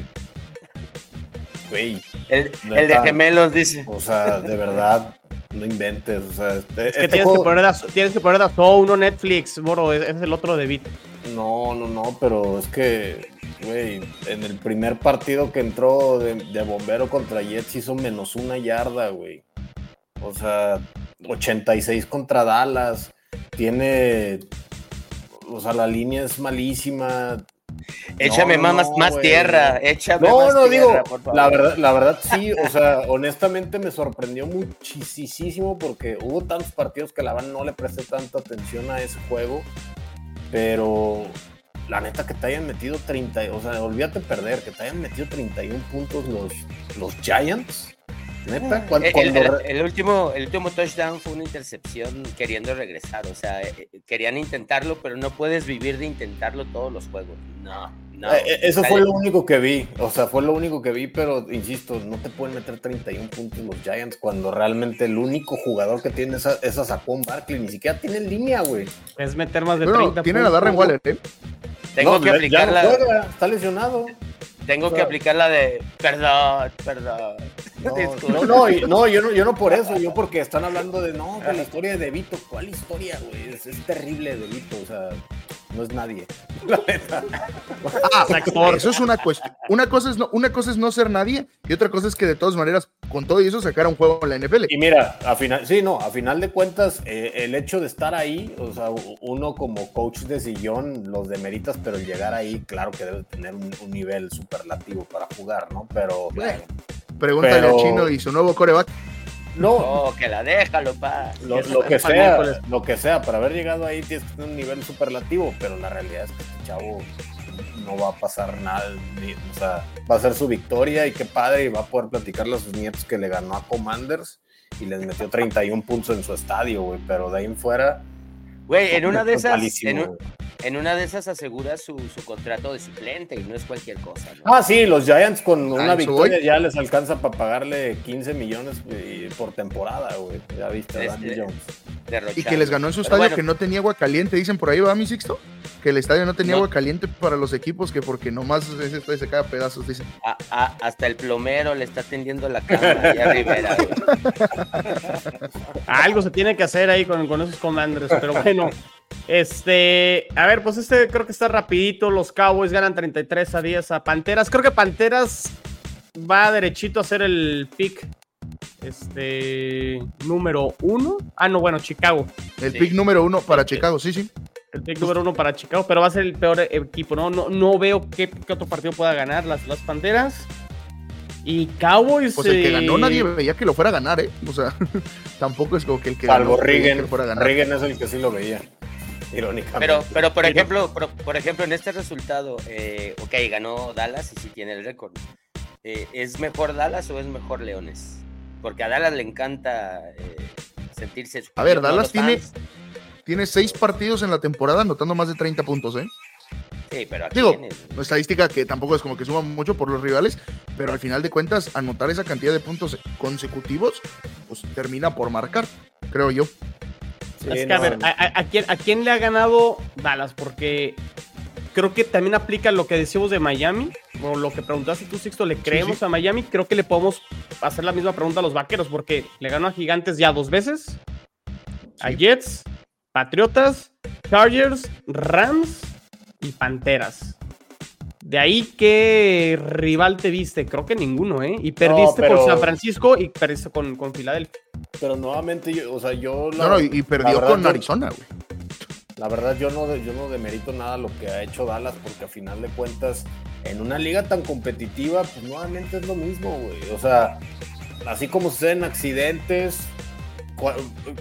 güey. El, el, de gemelos dice. O sea, de verdad, no inventes. O sea, este, es que este tienes, que poner a, tienes que poner a uno Netflix, moro, es, es el otro de Vito. No, no, no, pero es que Güey, en el primer partido que entró de, bombero contra Jets hizo menos una yarda, güey. O sea, 86 contra Dallas. Tiene. O sea, la línea es malísima. Échame más, más tierra, échame no, más no, digo, la verdad, la verdad sí, o sea, honestamente me sorprendió muchísimo porque hubo tantos partidos que la verdad no le presté tanta atención a ese juego, pero la neta que te hayan metido 30, o sea, olvídate perder, que te hayan metido 31 puntos los, los Giants. Neta, eh, cuando, el, último, el último touchdown fue una intercepción queriendo regresar, o sea, eh, eh, querían intentarlo, pero no puedes vivir de intentarlo todos los juegos. No, no. eso fue lo único que vi, o sea, fue lo único que vi, pero insisto, no te pueden meter 31 puntos los Giants cuando realmente el único jugador que tiene esa, esa Saquon Barkley, ni siquiera tiene línea, güey. Es meter más de bueno, 30 tiene a Darren Waller, ¿eh? Tengo que aplicar la. está lesionado. Tengo que aplicar la de. Perdón, perdón. No, no, no, yo no, yo no por eso, yo porque están hablando de no, que la historia de Vito. ¿Cuál historia, güey? Es, es terrible de Vito, o sea no es nadie. La neta. Ah, eso es una cuestión. Una cosa es, no, una cosa es no ser nadie y otra cosa es que de todas maneras, con todo eso, sacar un juego en la NFL. Y mira, a final, sí, no, a final de cuentas, eh, el hecho de estar ahí, o sea, uno como coach de sillón los demeritas, pero el llegar ahí, claro que debe tener un, nivel superlativo para jugar, ¿no? Pero. Bueno, pregúntale a Chino y su nuevo coreback. No, que la déjalo, pa. Lo, que sea, lo que sea, para haber llegado ahí tienes que tener un nivel superlativo, pero la realidad es que este chavo no va a pasar nada, o sea, va a ser su victoria y qué padre, y va a poder platicarle a sus nietos que le ganó a Commanders y les metió 31 puntos en su estadio, güey, pero de ahí en fuera... Güey, en una de esas, en una de esas asegura su, contrato de suplente y no es cualquier cosa. Ah, sí, los Giants con una victoria ya les alcanza para pagarle 15 millones por temporada, güey. Ya viste, Daniel Jones. Y que les ganó en su estadio que no tenía agua caliente, dicen por ahí, ¿va, mi Sixto? Que el estadio no tenía agua caliente para los equipos, que porque nomás ese estadio se cae a pedazos, dicen. hasta el plomero le está tendiendo la cama a Rivera, Algo se tiene que hacer ahí con, con esos commanders, pero bueno. Este, a ver, pues este creo que está rapidito. Los Cowboys ganan 33 a 10 a Panteras. Creo que Panteras va derechito a hacer el pick. Este, número uno. Ah, no, bueno, Chicago. El pick número uno para Chicago, sí, sí. El pick número uno para Chicago, pero va a ser el peor equipo, ¿no? No, no veo qué, otro partido pueda ganar las, las Panteras. Y Cowboys. Pues el que ganó nadie veía que lo fuera a ganar, ¿eh? O sea, tampoco es como que el que Salvo ganó. Fuera a ganar. es el que sí lo veía. Irónicamente. Pero, pero por ejemplo, por, ejemplo, en este resultado, eh, ok, ganó Dallas y sí tiene el récord. Eh, ¿Es mejor Dallas o es mejor Leones? Porque a Dallas le encanta eh, sentirse. A ver, Dallas tiene, tiene seis partidos en la temporada anotando más de 30 puntos, ¿eh? Sí, pero aquí Digo, estadística que tampoco es como que suma mucho por los rivales, pero al final de cuentas, anotar esa cantidad de puntos consecutivos, pues termina por marcar, creo yo. Es que, a ver, ¿a, quién, le ha ganado Dallas? Porque creo que también aplica lo que decimos de Miami, o lo que preguntaste tú, Sixto, ¿le creemos a Miami? Creo que le podemos hacer la misma pregunta a los vaqueros, porque le ganó a Gigantes ya dos veces, a Jets, Patriotas, Chargers, Rams y Panteras. De ahí, ¿qué rival te viste? Creo que ninguno, ¿eh? Y perdiste con San Francisco y perdiste con, con Filadelfia. Pero nuevamente, yo, o sea, yo... no, no, y perdió con Arizona, güey. La verdad, yo no, yo no demerito nada lo que ha hecho Dallas, porque a final de cuentas, en una liga tan competitiva, pues nuevamente es lo mismo, güey. O sea, así como suceden accidentes,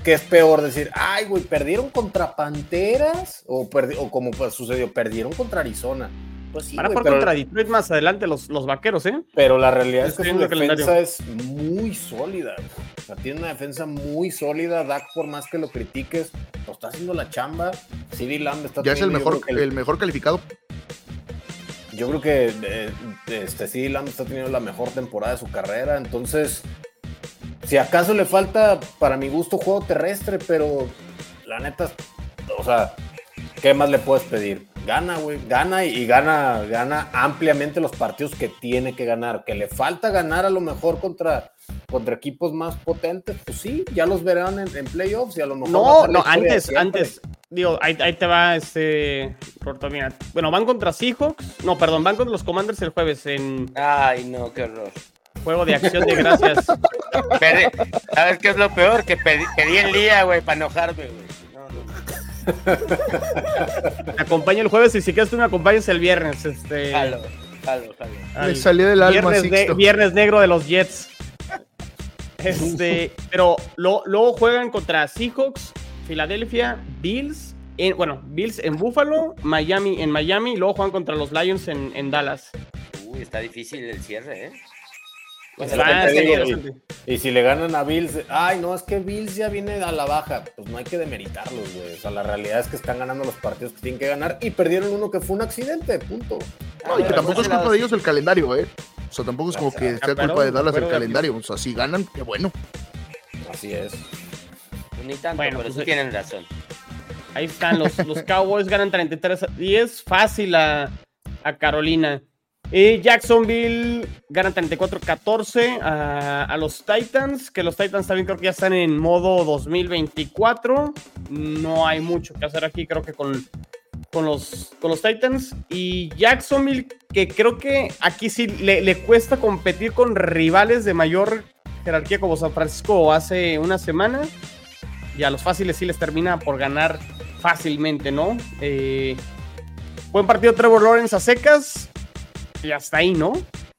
¿qué es peor decir, ay, güey, perdieron contra Panteras? O, o como pues, sucedió, perdieron contra Arizona pues sí, Van a contra Detroit más adelante los, los vaqueros, ¿eh? Pero la realidad es que su defensa es muy sólida. O sea, tiene una defensa muy sólida. Dak, por más que lo critiques, lo está haciendo la chamba. CD Lamb está Ya es el mejor, el... mejor calificado. Yo creo que eh, este, CD Lamb está teniendo la mejor temporada de su carrera. Entonces, si acaso le falta, para mi gusto, juego terrestre, pero la neta, o sea, ¿qué más le puedes pedir? Gana, güey, gana y gana, gana ampliamente los partidos que tiene que ganar. Que le falta ganar a lo mejor contra, contra equipos más potentes, pues sí, ya los verán en, playoffs y a lo mejor. No, no, antes, antes, digo, ahí, te va este. Mira. Bueno, van contra Seahawks. No, perdón, van contra los Commanders el jueves en. Ay, no, qué horror. Juego de acción de gracias. ¿Sabes qué es lo peor? Que pedí, pedí el día, güey, para enojarme, güey. Me acompaño el jueves y si quieres tú me acompañas el viernes. Este... Jalo, Me salió del alma. Viernes, viernes, negro de los Jets. Este, pero luego juegan contra Seahawks, Filadelfia, Bills, en, bueno, Bills en Buffalo, Miami en Miami, y luego juegan contra los Lions en, en Dallas. Uy, está difícil el cierre, ¿eh? Pues y, si le ganan a Bills, ay, no, es que Bills ya viene a la baja. Pues no hay que demeritarlos, güey. O sea, la realidad es que están ganando los partidos que tienen que ganar y perdieron uno que fue un accidente, punto. No, y que tampoco es culpa de ellos el calendario, ¿eh? O sea, tampoco es como que sea culpa de Dallas el calendario. O sea, si ganan, qué bueno. Así es. Ni tanto, bueno, pero pues, tienen razón. Ahí están, los, los Cowboys ganan 33 y es fácil a, a Carolina. Jacksonville gana 34-14 a, los Titans, que los Titans también creo que ya están en modo 2024. No hay mucho que hacer aquí, creo que con, con, los, con los Titans. Y Jacksonville, que creo que aquí sí le, cuesta competir con rivales de mayor jerarquía como San Francisco hace una semana. Y a los fáciles sí les termina por ganar fácilmente, ¿no? Eh, buen partido Trevor Lawrence a secas y hasta ahí, ¿no?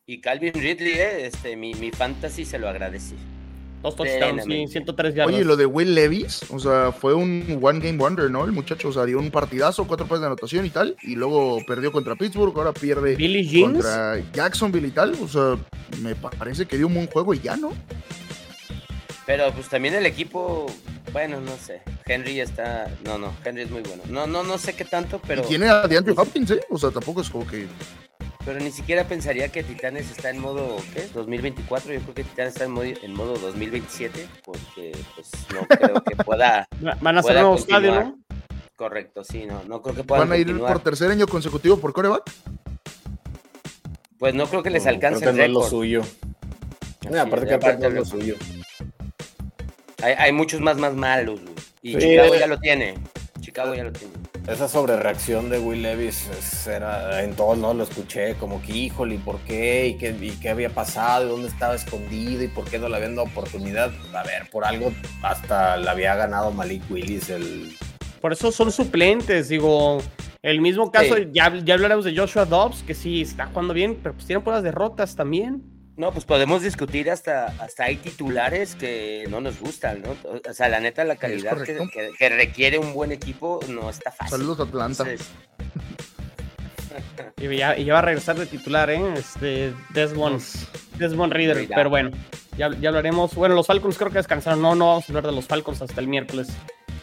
Y Calvin Ridley, eh, este, mi, mi fantasy se lo agradecí. Dos touchdowns, sí, 103 yardas. Oye, lo de Will Levis, o sea, fue un one game wonder, ¿no? El muchacho, o sea, dio un partidazo, cuatro pases de anotación y tal, y luego perdió contra Pittsburgh, ahora pierde contra Jacksonville y tal, o sea, me parece que dio un buen juego y ya, ¿no? Pero pues también el equipo, bueno, no sé. Henry está. No, no, Henry es muy bueno. No, no, no sé qué tanto, pero. Y tiene a DeAndre Hopkins, ¿eh? O sea, tampoco es como que. Pero ni siquiera pensaría que Titanes está en modo, ¿qué? 2024. Yo creo que Titanes está en modo, en modo 2027, porque pues no creo que pueda. Van a hacer un nuevo estadio, ¿no? Correcto, sí, no, no creo que puedan. ¿Van a ir por tercer año consecutivo por coreback? Pues no creo que les alcance creo que no es lo suyo. aparte que aparte es lo suyo. Hay, hay, muchos más más malos, Y Chicago ya lo tiene. Chicago ya lo tiene. Esa sobrereacción de Will Levis era, en todos no lo escuché, como que híjole, ¿y por qué? ¿Y qué, ¿Y qué había pasado? ¿Y dónde estaba escondido? ¿Y por qué no le habían dado oportunidad? A ver, por algo hasta le había ganado Malik Willis el... Por eso son suplentes, digo, el mismo caso, ya, ya hablaremos de Joshua Dobbs, que sí está jugando bien, pero pues tiene puras derrotas también. No, pues podemos discutir hasta, hasta hay titulares que no nos gustan, ¿no? O sea, la neta, la calidad que, requiere un buen equipo no está fácil. Saludos Atlanta. y, ya, va a regresar de titular, ¿eh? Este, Desmond, Desmond Reader, pero bueno, ya, ya hablaremos. Bueno, los Falcons creo que descansaron, no, no vamos a hablar de los Falcons hasta el miércoles.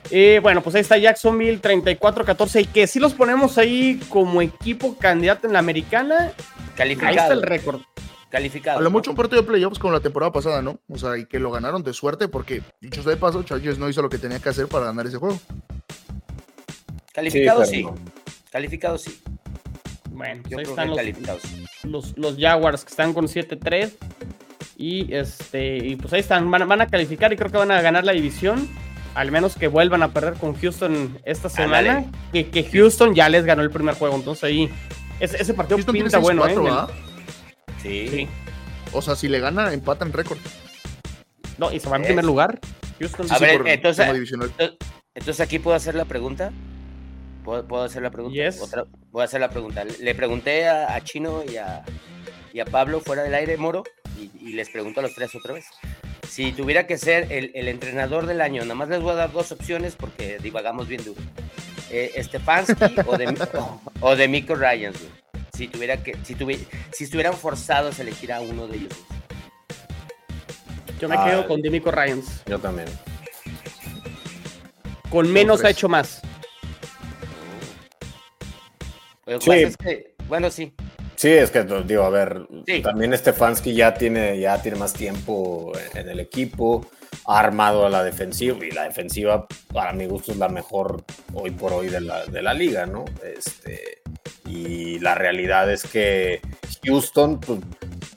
Eh, bueno, pues ahí está Jacksonville 34-14 y que si los ponemos ahí como equipo candidato en la americana. Calificado. Ahí está el récord. Calificado. A lo mucho un partido de playoffs como la temporada pasada, ¿no? O sea, y que lo ganaron de suerte porque, dicho sea de paso, Chargers no hizo lo que tenía que hacer para ganar ese juego. Calificado sí. Calificado sí. Bueno, pues ahí están los, los, Jaguars que están con 7-3. Y este, y pues ahí están, van, van, a calificar y creo que van a ganar la división. Al menos que vuelvan a perder con Houston esta semana. Que, que, Houston ya les ganó el primer juego. Entonces ahí, ese, ese partido pinta bueno, ¿eh? Sí. O sea, si le gana, empatan récord. No, y se va en primer lugar. Houston. A ver, entonces, entonces aquí puedo hacer la pregunta. ¿Puedo, hacer la pregunta? voy a hacer la pregunta. Le pregunté a, Chino y a, y a, Pablo fuera del aire, Moro, y, les pregunto a los tres otra vez. Si tuviera que ser el, entrenador del año, nada más les voy a dar dos opciones porque divagamos bien duro. Eh, Stefanski o de, o, de Miko Ryans, si tuviera que, si, si estuvieran forzados a elegir a uno de ellos. Yo me quedo ah, con Demico Ryans. Yo también. Con menos ha hecho más. bueno, sí. Sí, es que digo, a ver, también Stefanski ya tiene, ya tiene más tiempo en el equipo, ha armado a la defensiva y la defensiva para mi gusto es la mejor hoy por hoy de la, de la liga, ¿no? Este, y la realidad es que Houston, pues,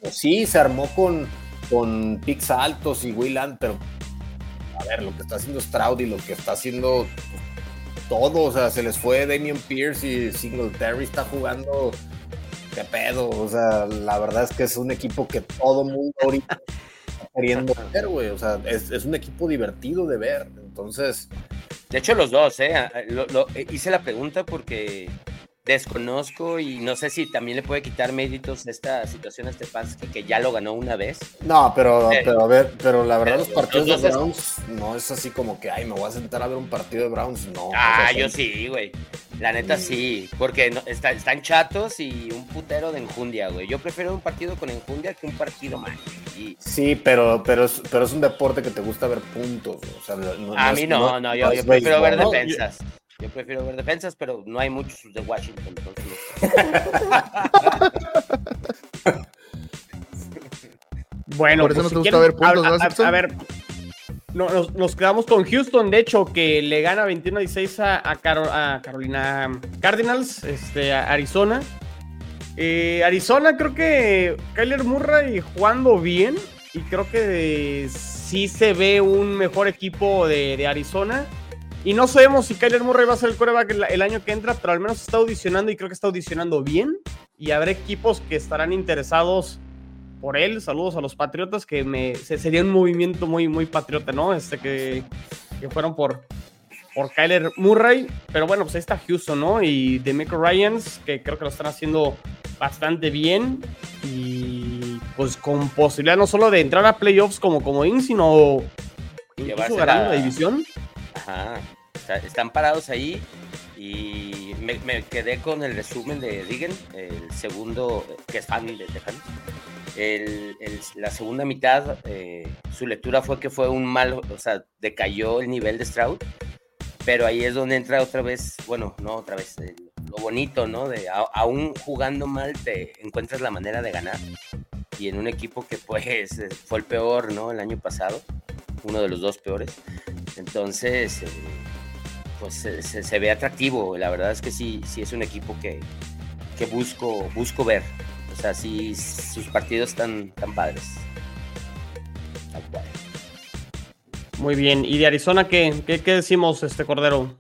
pues, sí, se armó con, con picks altos y Willan, pero a ver, lo que está haciendo Stroud y lo que está haciendo todo, o sea, se les fue Damian Pierce y Singletary está jugando. ¿Qué pedo? O sea, la verdad es que es un equipo que todo mundo ahorita está queriendo ver, güey. O sea, es, es un equipo divertido de ver. Entonces. De hecho, los dos, ¿eh? eh hice la pregunta porque desconozco y no sé si también le puede quitar méritos esta situación a Stefanski que ya lo ganó una vez. No, pero, pero a ver, pero la verdad los partidos de Browns no es así como que, ay, me voy a sentar a ver un partido de Browns, no. Ah, yo sí, güey. La neta mm. sí, porque están chatos y un putero de enjundia, güey. Yo prefiero un partido con enjundia que un partido mal. Sí, pero, pero, es, pero es un deporte que te gusta ver puntos. a mí no, no, yo, prefiero ver defensas. Yo prefiero ver defensas, pero no hay muchos de Washington. bueno, Por eso pues, no te gusta ver puntos, a, ver, nos, quedamos con Houston, de hecho, que le gana 21-16 a, a, Carolina Cardinals, este, a Arizona. Eh, Arizona, creo que Kyler Murray jugando bien y creo que sí se ve un mejor equipo de, de Arizona. Y no sabemos si Kyler Murray va a ser el coreback el, año que entra, pero al menos está audicionando y creo que está audicionando bien. Y habrá equipos que estarán interesados por él. Saludos a los Patriotas, que me, sería un movimiento muy, muy patriota, ¿no? Este que, que fueron por, por Kyler Murray. Pero bueno, pues ahí está Houston, ¿no? Y Demico Ryans, que creo que lo están haciendo bastante bien. Y pues con posibilidad no solo de entrar a playoffs como comodín, sino incluso ganar la división. Ajá, están parados ahí y me, quedé con el resumen de Digen, el segundo, que es fan de Tejanos. El, la segunda mitad, eh, su lectura fue que fue un mal, o sea, decayó el nivel de Stroud pero ahí es donde entra otra vez, bueno, no otra vez, eh, lo bonito, ¿no? De aún jugando mal te encuentras la manera de ganar. Y en un equipo que pues fue el peor, ¿no? El año pasado, uno de los dos peores. Entonces, eh, pues se, ve atractivo. La verdad es que sí, sí es un equipo que, que busco, busco ver. O sea, sí, sus partidos están tan padres. Muy bien. ¿Y de Arizona qué, qué, qué decimos, este Cordero?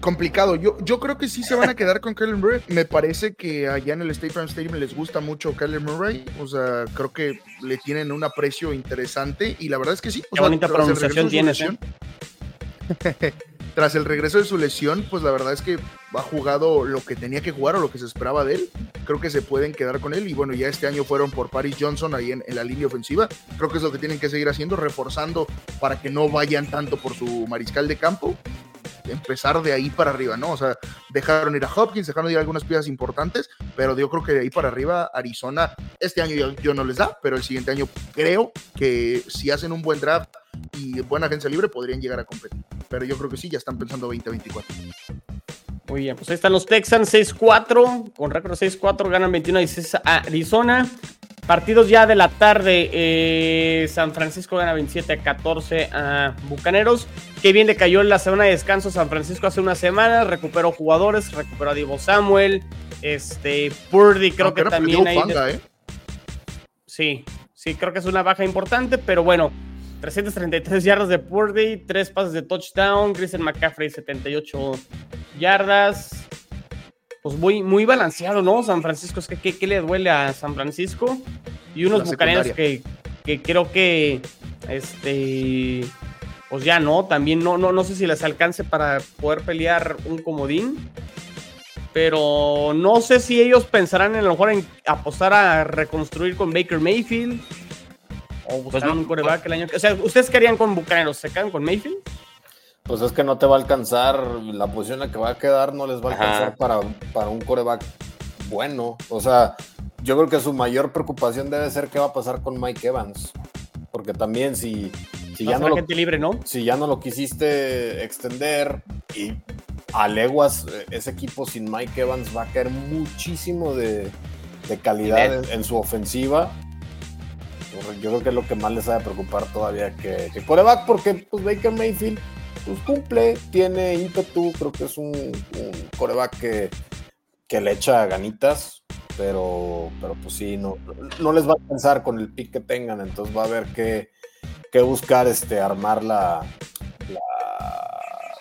Complicado. Yo, yo creo que sí se van a quedar con Kyler Murray. Me parece que allá en el State Farm Stadium les gusta mucho Kyler Murray. O sea, creo que le tienen un aprecio interesante y la verdad es que sí. Qué bonita pronunciación tienes, ¿eh? tras el regreso de su lesión, pues la verdad es que ha jugado lo que tenía que jugar o lo que se esperaba de él. Creo que se pueden quedar con él. Y bueno, ya este año fueron por Paris Johnson ahí en, la línea ofensiva. Creo que es lo que tienen que seguir haciendo, reforzando para que no vayan tanto por su mariscal de campo empezar de ahí para arriba, ¿no? O sea, dejaron ir a Hopkins, dejaron ir algunas piezas importantes, pero yo creo que de ahí para arriba Arizona, este año yo, no les da, pero el siguiente año creo que si hacen un buen draft y buena agencia libre podrían llegar a competir. Pero yo creo que sí, ya están pensando 2024. Muy bien, pues ahí están los Texans 6-4, con récord 6-4, ganan 21 a Arizona. Partidos ya de la tarde. Eh, San Francisco gana 27 a 14 a Bucaneros. Qué bien le cayó en la semana de descanso San Francisco hace una semana. Recuperó jugadores, recuperó a Divo Samuel. Este, Purdy creo que también hay. ¿eh? Sí, sí, creo que es una baja importante, pero bueno. 333 yardas de Purdy, 3 pases de touchdown. Christian McCaffrey, 78 yardas pues muy, muy balanceado, ¿no? San Francisco, es que ¿qué, le duele a San Francisco? Y unos bucaneros que, que, creo que, este, pues ya no, también no, no, no sé si les alcance para poder pelear un comodín. Pero no sé si ellos pensarán en a lo mejor en apostar a reconstruir con Baker Mayfield. O buscar pues un coreback el año que. O sea, ¿ustedes querían con Bucaneros? ¿Se quedan con Mayfield? Pues es que no te va a alcanzar, la posición en la que va a quedar no les va a alcanzar para, para un coreback bueno. O sea, yo creo que su mayor preocupación debe ser qué va a pasar con Mike Evans. Porque también si, si ya no lo, libre, ¿no? si ya no lo quisiste extender y a leguas eh, ese equipo sin Mike Evans va a caer muchísimo de, calidad en, su ofensiva. Yo creo que es lo que más les va a preocupar todavía que, que coreback, porque pues Baker Mayfield pues cumple, tiene ímpetu, creo que es un, coreback que, que, le echa ganitas, pero, pero pues sí, no, no les va a pensar con el pick que tengan, entonces va a haber que, que buscar este, armar la,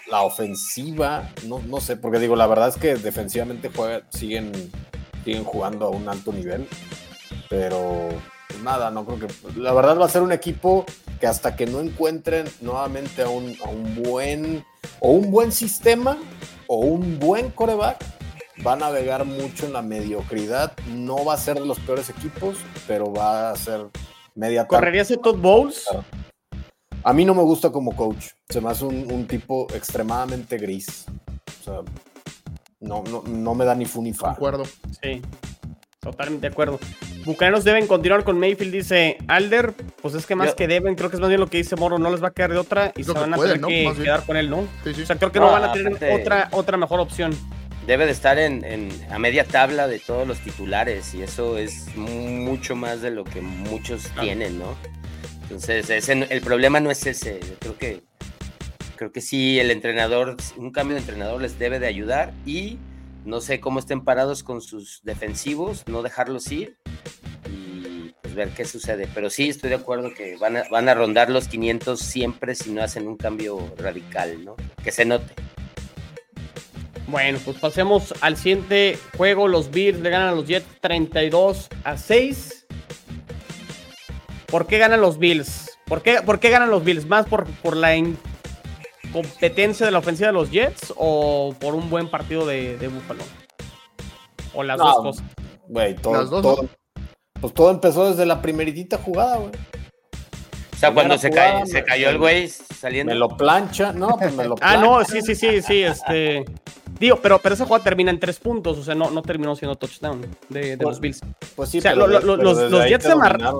la, ofensiva, no, no sé, porque digo, la verdad es que defensivamente siguen, siguen jugando a un alto nivel, pero nada, no creo que. La verdad va a ser un equipo que hasta que no encuentren nuevamente a un, buen. o un buen sistema o un buen coreback, va a navegar mucho en la mediocridad. No va a ser de los peores equipos, pero va a ser media ¿Correrías de Todd Bowles? A mí no me gusta como coach. Se me hace un, tipo extremadamente gris. O sea, no, no, no me da ni fu ni fa. De acuerdo. Sí. Totalmente de acuerdo. Bucaneros deben continuar con Mayfield, dice Alder. Pues es que más que deben, creo que es más bien lo que dice Moro, no les va a quedar de otra y se van a tener que quedar con él, ¿no? O sea, creo que no, van a tener otra, otra mejor opción. Debe de estar en, a media tabla de todos los titulares y eso es mucho más de lo que muchos tienen, ¿no? Entonces, el problema no es ese. Creo que, creo que sí, el entrenador, un cambio de entrenador les debe de ayudar y no sé cómo estén parados con sus defensivos, no dejarlos ir y pues ver qué sucede. Pero sí, estoy de acuerdo que van a, van a rondar los 500 siempre si no hacen un cambio radical, ¿no? Que se note. Bueno, pues pasemos al siguiente juego. Los Bears le ganan a los Jets 32 a 6. ¿Por qué ganan los Bills? ¿Por qué, ¿Por qué ganan los Bills? ¿Más por, por la competencia de la ofensiva de los Jets o por un buen partido de, de Buffalo? O las dos cosas. Güey, todo, pues todo empezó desde la primeritita jugada, güey. O sea, cuando se, se cayó el güey saliendo. Me lo plancha, no, pues me lo plancha. Ah, no, sí, sí, sí, sí, este. Digo, pero, pero esa jugada termina en tres puntos, o sea, no, no terminó siendo touchdown de, de pues, los Bills. Pues sí, o sea, los, Jets, se, amarraron,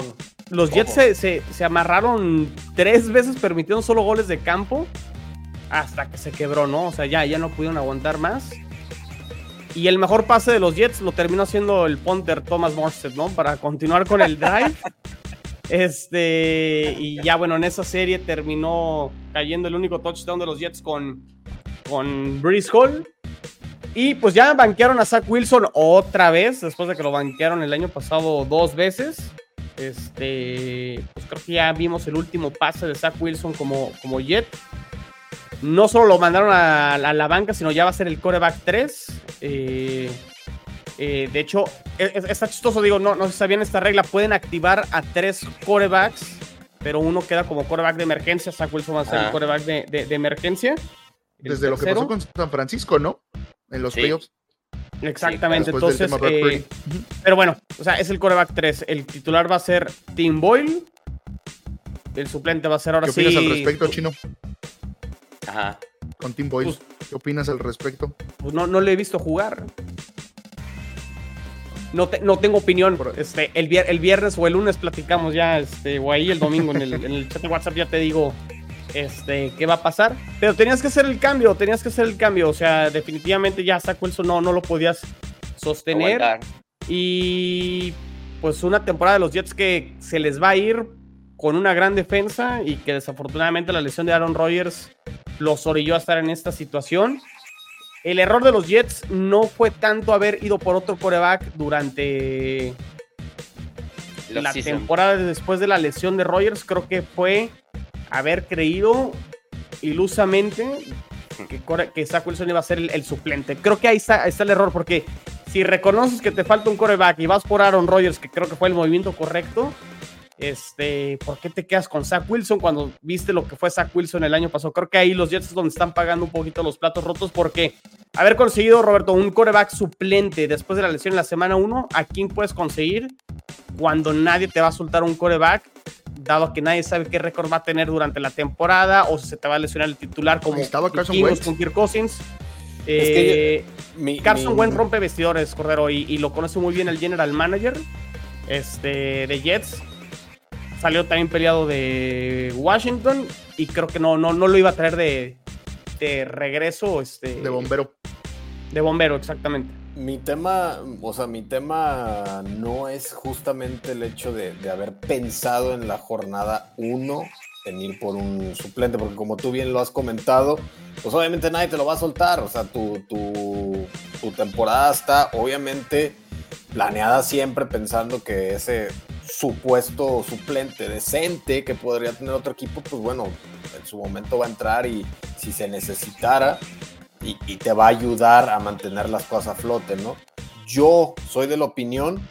los Jets se, se, se, amarraron tres veces permitiendo solo goles de campo hasta que se quebró, ¿no? O sea, ya, ya no pudieron aguantar más. Y el mejor pase de los Jets lo terminó haciendo el punter Thomas Morstead, ¿no? Para continuar con el drive. este, y ya bueno, en esa serie terminó cayendo el único touchdown de los Jets con, con Breeze Hall. Y pues ya banquearon a Zach Wilson otra vez, después de que lo banquearon el año pasado dos veces. Este, pues creo que ya vimos el último pase de Zach Wilson como, como Jet no solo lo mandaron a, la banca, sino ya va a ser el coreback 3. Eh, eh, de hecho, e, e, está chistoso, digo, no, no se sabían esta regla. Pueden activar a tres corebacks, pero uno queda como coreback de emergencia. Zach Wilson va a ser el coreback de, emergencia. Desde lo que pasó con San Francisco, ¿no? En los playoffs. Exactamente, entonces. Eh, pero bueno, o sea, es el coreback 3. El titular va a ser Tim Boyle. El suplente va a ser ahora sí. ¿Qué opinas al respecto, Chino? Ajá. Con Tim Boyle. Pues, ¿Qué opinas al respecto? Pues no, no le he visto jugar. No, no tengo opinión. Este, el, el, viernes o el lunes platicamos ya, este, o ahí el domingo en el, chat de WhatsApp ya te digo este, qué va a pasar. Pero tenías que hacer el cambio, tenías que hacer el cambio. O sea, definitivamente ya Zach Wilson no, no lo podías sostener. Y pues una temporada de los Jets que se les va a ir con una gran defensa y que desafortunadamente la lesión de Aaron Rodgers los orilló a estar en esta situación. El error de los Jets no fue tanto haber ido por otro coreback durante la temporada después de la lesión de Rogers. Creo que fue haber creído ilusamente que, que Zach Wilson iba a ser el, suplente. Creo que ahí está, está, el error, porque si reconoces que te falta un coreback y vas por Aaron Rodgers, que creo que fue el movimiento correcto, este, ¿por qué te quedas con Zach Wilson cuando viste lo que fue Zach Wilson el año pasado? Creo que ahí los Jets es donde están pagando un poquito los platos rotos porque haber conseguido, Roberto, un coreback suplente después de la lesión en la semana 1, ¿a quién puedes conseguir cuando nadie te va a soltar un coreback? Dado que nadie sabe qué récord va a tener durante la temporada o si se te va a lesionar el titular como estaba Carson Wentz con Kirk Cousins. Eh, Carson Wentz rompe vestidores, Cordero, y, y, lo conoce muy bien el general manager este, de Jets salió también peleado de Washington y creo que no, no, no lo iba a traer de, de regreso. Este, de bombero. De bombero, exactamente. Mi tema, o sea, mi tema no es justamente el hecho de, haber pensado en la jornada 1 en ir por un suplente, porque como tú bien lo has comentado, pues obviamente nadie te lo va a soltar, o sea, tu, tu, tu temporada está obviamente planeada siempre pensando que ese supuesto suplente decente que podría tener otro equipo, pues bueno, en su momento va a entrar y si se necesitara y, te va a ayudar a mantener las cosas a flote, ¿no? Yo soy de la opinión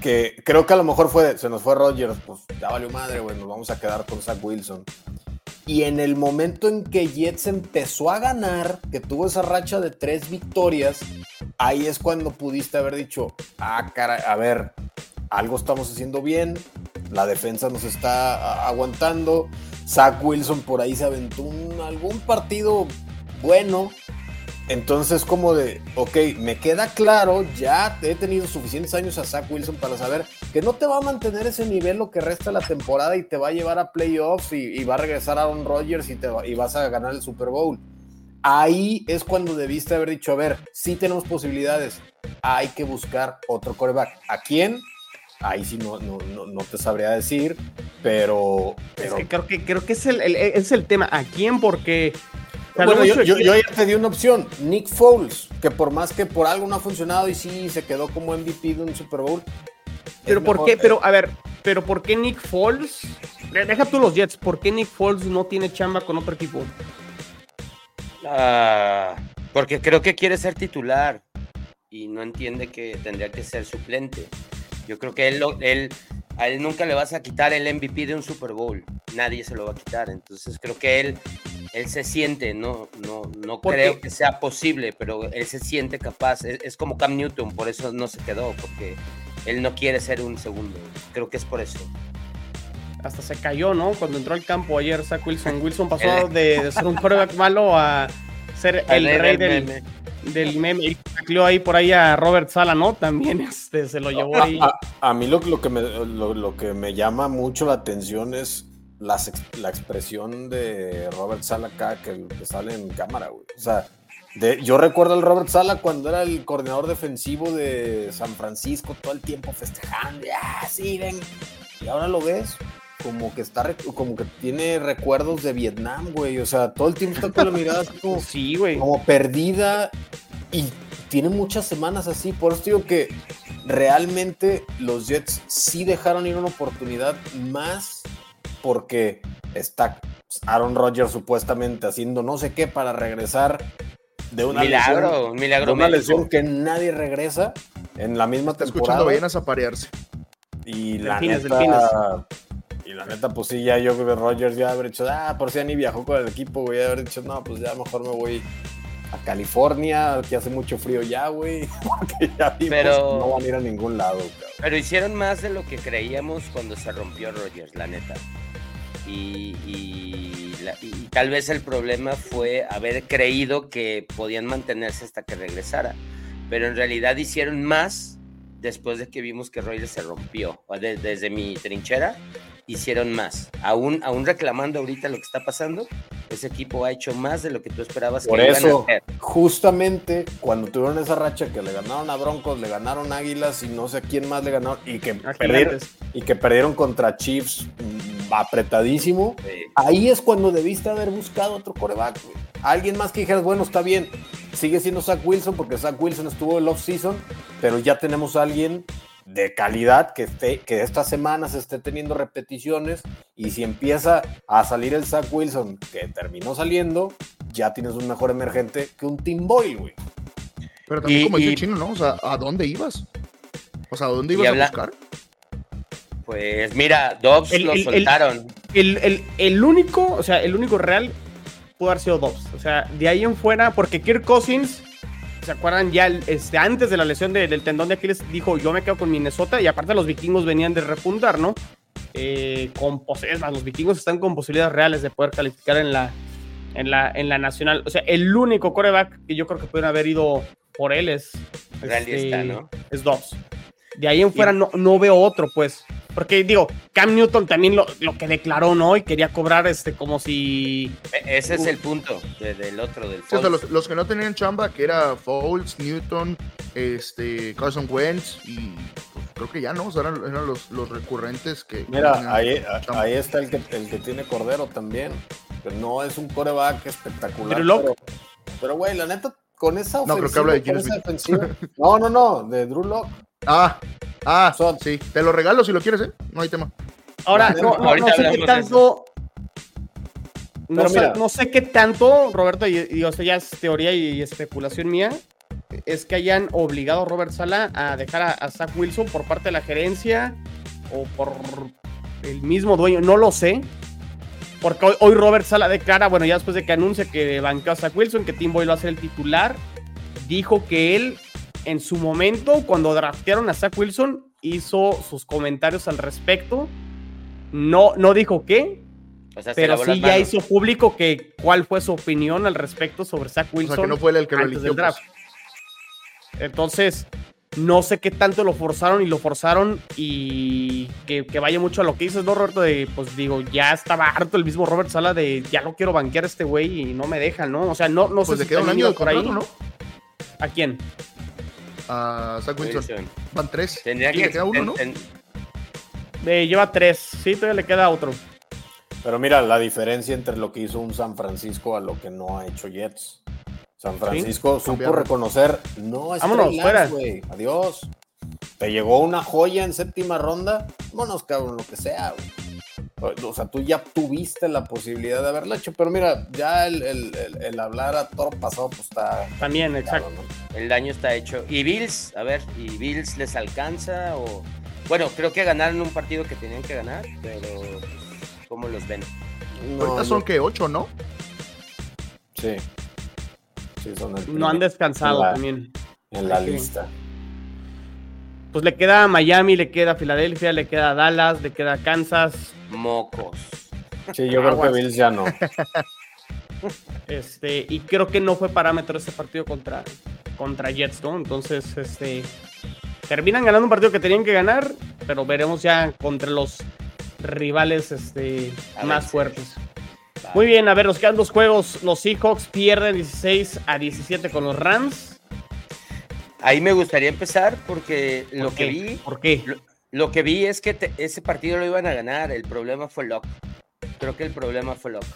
que creo que a lo mejor fue, se nos fue Rogers, pues ya valió madre, bueno, nos vamos a quedar con Zach Wilson. Y en el momento en que Jets empezó a ganar, que tuvo esa racha de tres victorias, ahí es cuando pudiste haber dicho, ah, cara, a ver, algo estamos haciendo bien, la defensa nos está aguantando, Zach Wilson por ahí se aventó algún partido bueno, entonces como de, ok, me queda claro, ya he tenido suficientes años a Zach Wilson para saber que no te va a mantener ese nivel lo que resta la temporada y te va a llevar a playoffs y, va a regresar Aaron Rodgers y, te y vas a ganar el Super Bowl. Ahí es cuando debiste haber dicho, a ver, sí tenemos posibilidades, hay que buscar otro coreback. ¿A quién? Ahí sí no, no, no, te sabría decir, pero... pero... creo, que, creo que es el, es el tema. ¿A quién? Porque... Bueno, yo, ya te di una opción, Nick Foles, que por más que por algo no ha funcionado y sí se quedó como MVP de un Super Bowl. Pero ¿por qué? Pero a ver, pero ¿por qué Nick Foles? Deja tú los Jets, ¿por qué Nick Foles no tiene chamba con otro equipo? Ah, porque creo que quiere ser titular y no entiende que tendría que ser suplente. Yo creo que él, él, a él nunca le vas a quitar el MVP de un Super Bowl. Nadie se lo va a quitar. Entonces creo que él, él se siente, no, no, no creo que sea posible, pero él se siente capaz. Es, como Cam Newton, por eso no se quedó, porque él no quiere ser un segundo. Creo que es por eso. Hasta se cayó, ¿no? Cuando entró al campo ayer, Zach Wilson. Wilson pasó de, ser un quarterback malo a ser el rey del, del meme. Y ahí por ahí a Robert Sala, ¿no? También este, se lo llevó ahí. A, mí lo, lo, que me, lo, que me llama mucho la atención es la, la expresión de Robert Sala acá que, sale en cámara, güey. O sea, de, yo recuerdo al Robert Sala cuando era el coordinador defensivo de San Francisco, todo el tiempo festejando, ah, sí, ven. Y ahora lo ves como que está, como que tiene recuerdos de Vietnam, güey. O sea, todo el tiempo está con la mirada así como, sí, güey. como perdida y tiene muchas semanas así. Por eso digo que realmente los Jets sí dejaron ir una oportunidad más porque está Aaron Rodgers supuestamente haciendo no sé qué para regresar de una milagro, lesión, milagro una lesión que nadie regresa en la misma temporada. Escuchando ballenas aparearse. Y la neta, y la neta, pues sí, ya yo creo que Rodgers ya haber dicho, ah, por si ya ni viajó con el equipo, güey, haber dicho, no, pues ya mejor me voy a California, que hace mucho frío ya, güey, porque ya vimos pero, no van a ir a ningún lado. Pero hicieron más de lo que creíamos cuando se rompió Rodgers, la neta. Y, tal vez el problema fue haber creído que podían mantenerse hasta que regresara. Pero en realidad hicieron más después de que vimos que Rogers se rompió. desde mi trinchera, hicieron más. Aún, aún reclamando ahorita lo que está pasando, ese equipo ha hecho más de lo que tú esperabas Por eso, justamente cuando tuvieron esa racha que le ganaron a Broncos, le ganaron Águilas y no sé a quién más le ganaron y que, perdieron, y que perdieron contra Chiefs apretadísimo, ahí es cuando debiste haber buscado otro coreback, Alguien más que dijeras, bueno, está bien, sigue siendo Zach Wilson, porque Zach Wilson estuvo el off-season, pero ya tenemos a alguien de calidad que, esté, que estas semanas esté teniendo repeticiones y si empieza a salir el Zach Wilson que terminó saliendo, ya tienes un mejor emergente que un Tim Boyle, güey. Pero también como dice el chino, ¿no? O sea, ¿a dónde ibas? O sea, ¿a dónde ibas a buscar? Pues mira, Dobbs lo soltaron. El, único, o sea, el único real pudo haber sido Dobbs. O sea, de ahí en fuera, porque Kirk Cousins, ¿se acuerdan? Ya este, antes de la lesión del tendón de Aquiles dijo, yo me quedo con Minnesota y aparte los vikingos venían de repuntar, ¿no? Eh, con más, los vikingos están con posibilidades reales de poder calificar en la, en la, en la nacional. O sea, el único coreback que yo creo que pueden haber ido por él es, este, ¿no? es Dobbs. De ahí en fuera no, no veo otro, pues. Porque digo, Cam Newton también lo, lo, que declaró, ¿no? Y quería cobrar este como si. E, ese es el punto del otro, del los, los, que no tenían chamba, que era Foles, Newton, este, Carson Wentz y pues, creo que ya no, o eran, eran los, los, recurrentes que. Mira, ahí, ahí, está el que, el que tiene Cordero también. Que no es un coreback espectacular. Pero, pero güey, la neta, con esa ofensiva. No, creo que habla de No, no, no, de Drew Locke. Ah, ah, son, sí. Te lo regalo si lo quieres, ¿eh? No hay tema. Ahora, no, no, sé qué tanto. No sé, qué tanto, Roberto, y, o sea, ya es teoría y, especulación mía, es que hayan obligado a Robert Sala a dejar a, Zach Wilson por parte de la gerencia o por el mismo dueño, no lo sé. Porque hoy, Robert Sala declara, bueno, ya después de que anuncia que banqueó a Zach Wilson, que Tim Boyle va a ser el titular, dijo que él en su momento, cuando draftearon a Zach Wilson, hizo sus comentarios al respecto. No, no dijo qué, pero sí ya hizo público que cuál fue su opinión al respecto sobre Zach Wilson. O sea, que no fue el que lo eligió. Pues. Draft. Entonces, no sé qué tanto lo forzaron y lo forzaron y que, vaya mucho a lo que dices, ¿no, Roberto? De, pues digo, ya estaba harto el mismo Robert Sala de ya no quiero banquear a este güey y no me dejan, ¿no? O sea, no, no pues sé si queda un año por ahí. ¿no? ¿A quién? A Zach Wilson. Van tres. Tendría que, le queda uno, ¿no? lleva tres. Sí, todavía le queda otro. Pero mira, la diferencia entre lo que hizo un San Francisco a lo que no ha hecho Jets. San Francisco supo reconocer, no es Vámonos, fuera. güey. Adiós. Te llegó una joya en séptima ronda. Vámonos, cabrón, lo que sea, güey. O sea, tú ya tuviste la posibilidad de haberlo hecho, pero mira, ya el, hablar a todo pasado, pues está. También, exacto. El daño está hecho. ¿Y Bills? A ver, ¿y Bills les alcanza? o Bueno, creo que ganaron un partido que tenían que ganar, pero ¿cómo los ven? Ahorita son que ocho, ¿no? Sí. sí son no han descansado también. En la lista pues le queda Miami, le queda Filadelfia, le queda Dallas, le queda Kansas. Mocos. Sí, yo creo que Bills ya no. Este, y creo que no fue parámetro ese partido contra, contra Jets, ¿no? Entonces, este, terminan ganando un partido que tenían que ganar, pero veremos ya contra los rivales este, más fuertes. Muy bien, a ver, nos quedan dos juegos. Los Seahawks pierden 16 a 17 con los Rams. Ahí me gustaría empezar porque lo que vi. ¿Por qué? Lo, que vi es que ese partido lo iban a ganar. El problema fue Locke. Creo que el problema fue Locke.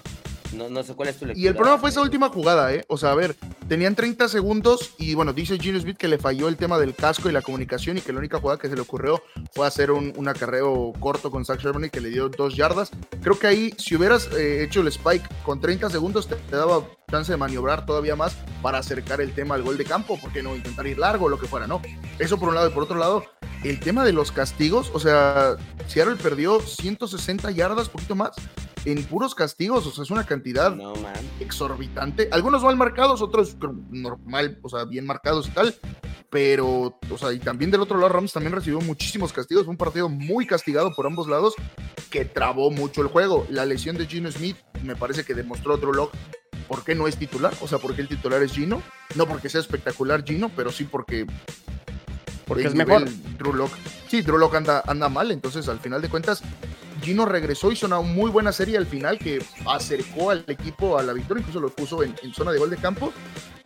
No, no sé cuál es tu lectura. Y el problema fue esa última jugada, ¿eh? O sea, a ver, tenían 30 segundos y bueno, dice Gino Smith que le falló el tema del casco y la comunicación y que la única jugada que se le ocurrió fue hacer un, acarreo corto con Zach Sherman y que le dio dos yardas. Creo que ahí, si hubieras eh, hecho el spike con 30 segundos, te, daba chance de maniobrar todavía más para acercar el tema al gol de campo, porque no intentar ir largo o lo que fuera, ¿no? Eso por un lado y por otro lado, el tema de los castigos, o sea, Seattle perdió 160 yardas, poquito más, en puros castigos, o sea, es una cantidad exorbitante. Algunos mal marcados, otros normal, o sea, bien marcados y tal, pero, o sea, y también del otro lado, Rams también recibió muchísimos castigos. Fue un partido muy castigado por ambos lados que trabó mucho el juego. La lesión de Gino Smith me parece que demostró otro log por qué no es titular, o sea, porque el titular es Gino. No porque sea espectacular Gino, pero sí porque porque es mejor. Drew Lock. Sí, Drew Lock anda, anda mal, entonces al final de cuentas Gino regresó, hizo una muy buena serie al final que acercó al equipo a la victoria, incluso lo puso en, zona de gol de campo.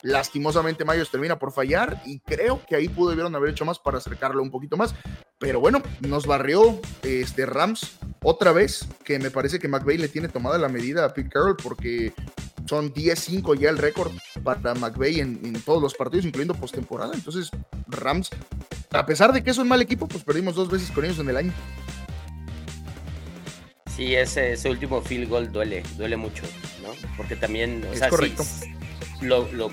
Lastimosamente Mayos termina por fallar y creo que ahí pudieron haber hecho más para acercarlo un poquito más. Pero bueno, nos barrió este Rams otra vez, que me parece que McVeigh le tiene tomada la medida a Pete Carroll porque son 10-5 ya el récord para McVeigh en, en, todos los partidos, incluyendo postemporada. Entonces, Rams, a pesar de que es un mal equipo, pues perdimos dos veces con ellos en el año. Sí, ese, ese último field goal duele, duele mucho, ¿no? Porque también, o sea, correcto. lo, lo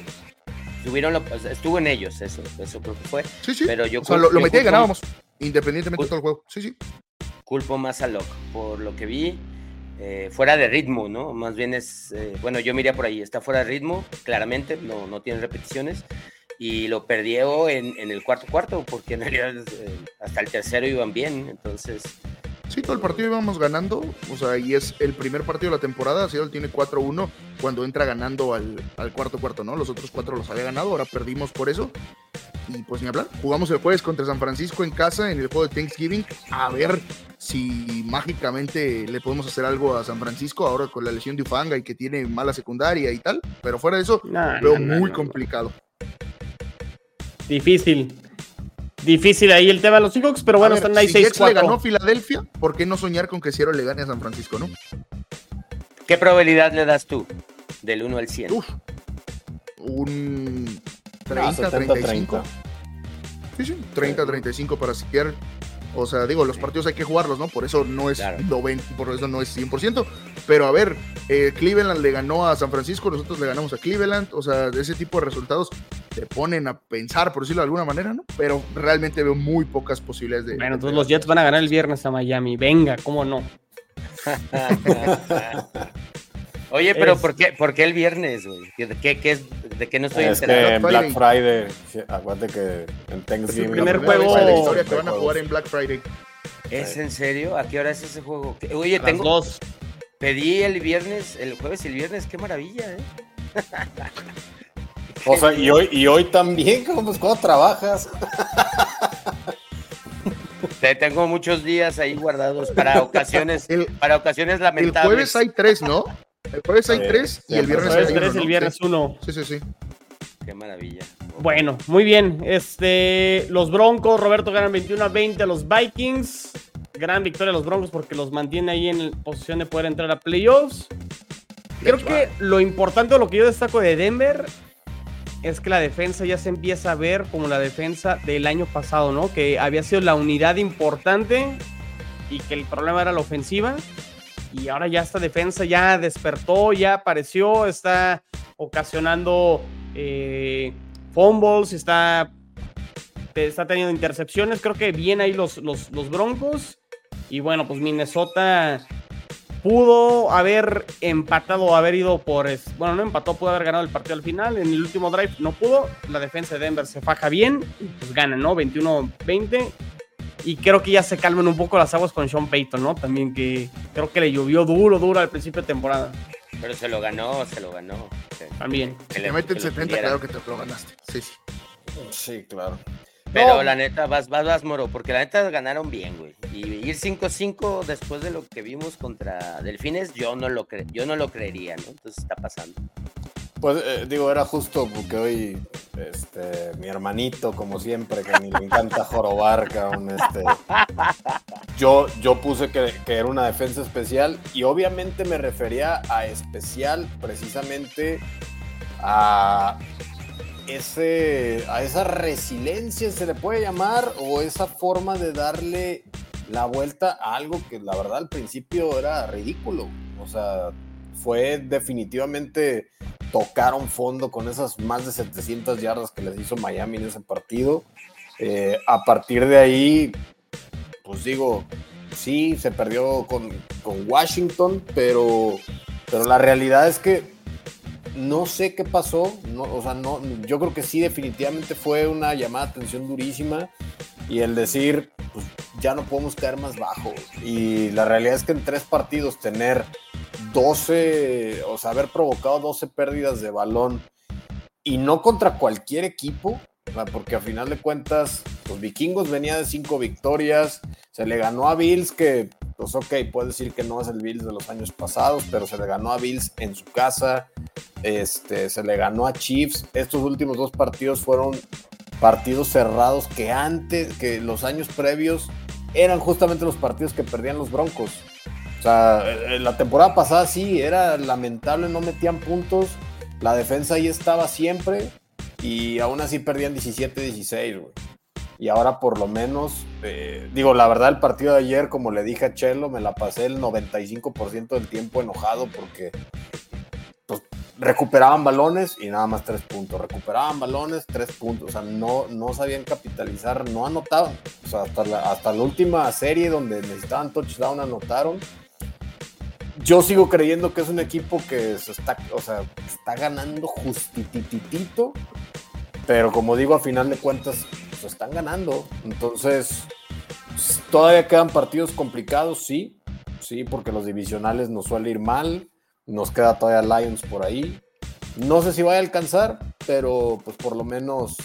tuvieron, estuvo en ellos, eso, eso creo que fue. Sí, sí. Pero yo o sea, lo, metí y ganábamos, independientemente de todo el juego. Sí, sí. Culpo más a Locke, por lo que vi, eh, fuera de ritmo, ¿no? Más bien es, eh, bueno, yo miré por ahí, está fuera de ritmo, claramente, no, no tiene repeticiones. Y lo perdió en, en el cuarto cuarto, porque en realidad eh, hasta el tercero iban bien, entonces Sí, todo el partido íbamos ganando, o sea, y es el primer partido de la temporada, Seattle tiene 4-1 cuando entra ganando al, cuarto cuarto, ¿no? Los otros cuatro los había ganado, ahora perdimos por eso. Y pues ni hablar, jugamos el jueves contra San Francisco en casa en el juego de Thanksgiving, a ver si mágicamente le podemos hacer algo a San Francisco ahora con la lesión de Ufanga y que tiene mala secundaria y tal, pero fuera de eso, veo muy complicado. Difícil. Difícil ahí el tema de los Seahawks, pero bueno, están ahí si 6 le ganó Filadelfia, ¿por qué no soñar con que Cielo le gane a San Francisco, no? ¿Qué probabilidad le das tú del 1 al 100? Uf, un 30, 35. Sí, sí, 30, 35 para Seattle. O sea, digo, los partidos hay que jugarlos, ¿no? Por eso no es 90, por eso no es 100%. Pero a ver, eh, Cleveland le ganó a San Francisco, nosotros le ganamos a Cleveland. O sea, ese tipo de resultados te ponen a pensar, por decirlo de alguna manera, ¿no? Pero realmente veo muy pocas posibilidades de. Bueno, entonces los Jets van a ganar el viernes a Miami. Venga, ¿cómo no? Oye, pero ¿por, qué, ¿por qué el viernes, güey? ¿De qué, qué es, ¿De qué no estoy es enterado? Que en Black Friday, aguante que en Thanksgiving. el primer juego de la historia que van a jugar en Black Friday. ¿Es en serio? ¿A qué hora es ese juego? Oye, tengo. Dos. Pedí el viernes, el jueves y el viernes, qué maravilla, ¿eh? o sea, y hoy, y hoy también, pues, ¿cuándo trabajas? Te tengo muchos días ahí guardados para ocasiones, para ocasiones lamentables. El jueves hay tres, ¿no? El jueves hay tres y el viernes hay tres, el viernes uno. Sí, sí, sí. Qué maravilla. Bueno, muy bien. Este, los Broncos, Roberto ganan 21 a 20 a los Vikings. Gran victoria a los Broncos porque los mantiene ahí en posición de poder entrar a playoffs. Creo que lo importante o lo que yo destaco de Denver es que la defensa ya se empieza a ver como la defensa del año pasado, ¿no? Que había sido la unidad importante y que el problema era la ofensiva y ahora ya esta defensa ya despertó, ya apareció, está ocasionando eh, fumbles, está, está teniendo intercepciones. Creo que bien ahí los, los, los Broncos. Y bueno, pues Minnesota pudo haber empatado, haber ido por. Bueno, no empató, pudo haber ganado el partido al final. En el último drive no pudo. La defensa de Denver se faja bien. Pues gana, ¿no? 21-20 y creo que ya se calmen un poco las aguas con Sean Payton, ¿no? También que creo que le llovió duro, duro al principio de temporada. Pero se lo ganó, se lo ganó. También. Si le meten 70, claro que te lo ganaste. Sí, sí. Sí, claro. Pero la neta, vas, vas, vas, Moro, porque la neta ganaron bien, güey. Y ir 5-5 después de lo que vimos contra Delfines, yo no lo, cre yo no lo creería, ¿no? Entonces está pasando. Pues eh, digo, era justo porque hoy este, mi hermanito, como siempre, que ni le encanta jorobar, cabrón, este, yo, yo puse que, que, era una defensa especial y obviamente me refería a especial precisamente a, ese, a esa resiliencia, se le puede llamar, o esa forma de darle la vuelta a algo que la verdad al principio era ridículo. O sea, fue definitivamente tocaron fondo con esas más de 700 yardas que les hizo Miami en ese partido. Eh, a partir de ahí, pues digo, sí, se perdió con, con Washington, pero, pero la realidad es que no sé qué pasó, o sea, no, yo creo que sí, definitivamente fue una llamada de atención durísima y el decir, pues ya no podemos caer más bajo. Y la realidad es que en tres partidos tener 12, o sea, haber provocado 12 pérdidas de balón y no contra cualquier equipo, porque a final de cuentas, los vikingos venía de cinco victorias, se le ganó a Bills, que, pues ok, puede decir que no es el Bills de los años pasados, pero se le ganó a Bills en su casa, este, se le ganó a Chiefs. Estos últimos dos partidos fueron partidos cerrados que antes, que los años previos eran justamente los partidos que perdían los Broncos. O sea, la temporada pasada sí, era lamentable, no metían puntos, la defensa ahí estaba siempre y aún así perdían 17-16, güey. Y ahora por lo menos, eh, digo, la verdad el partido de ayer, como le dije a Chelo, me la pasé el 95% del tiempo enojado porque pues, recuperaban balones y nada más tres puntos. Recuperaban balones, tres puntos. O sea, no, no sabían capitalizar, no anotaban. O sea, hasta la, hasta la última serie donde necesitaban touchdown anotaron yo sigo creyendo que es un equipo que se está, o sea, está ganando justititito, pero como digo, a final de cuentas, se están ganando. Entonces, todavía quedan partidos complicados, sí, sí, porque los divisionales nos suele ir mal. Nos queda todavía Lions por ahí. No sé si vaya a alcanzar, pero pues por lo menos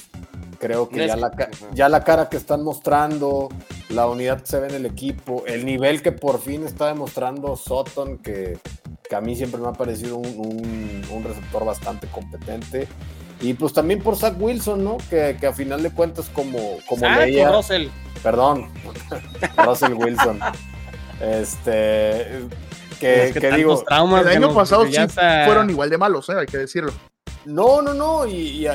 creo que ya la, ya la cara que están mostrando, la unidad que se ve en el equipo, el nivel que por fin está demostrando Sutton, que, a mí siempre me ha parecido un, receptor bastante competente. Y pues también por Zach Wilson, ¿no? Que, a final de cuentas, como, como leía. Russell. Perdón, Russell Wilson. Este. Que, digo. el año pasado sí fueron igual de malos, ¿eh? hay que decirlo. No, no, no, y,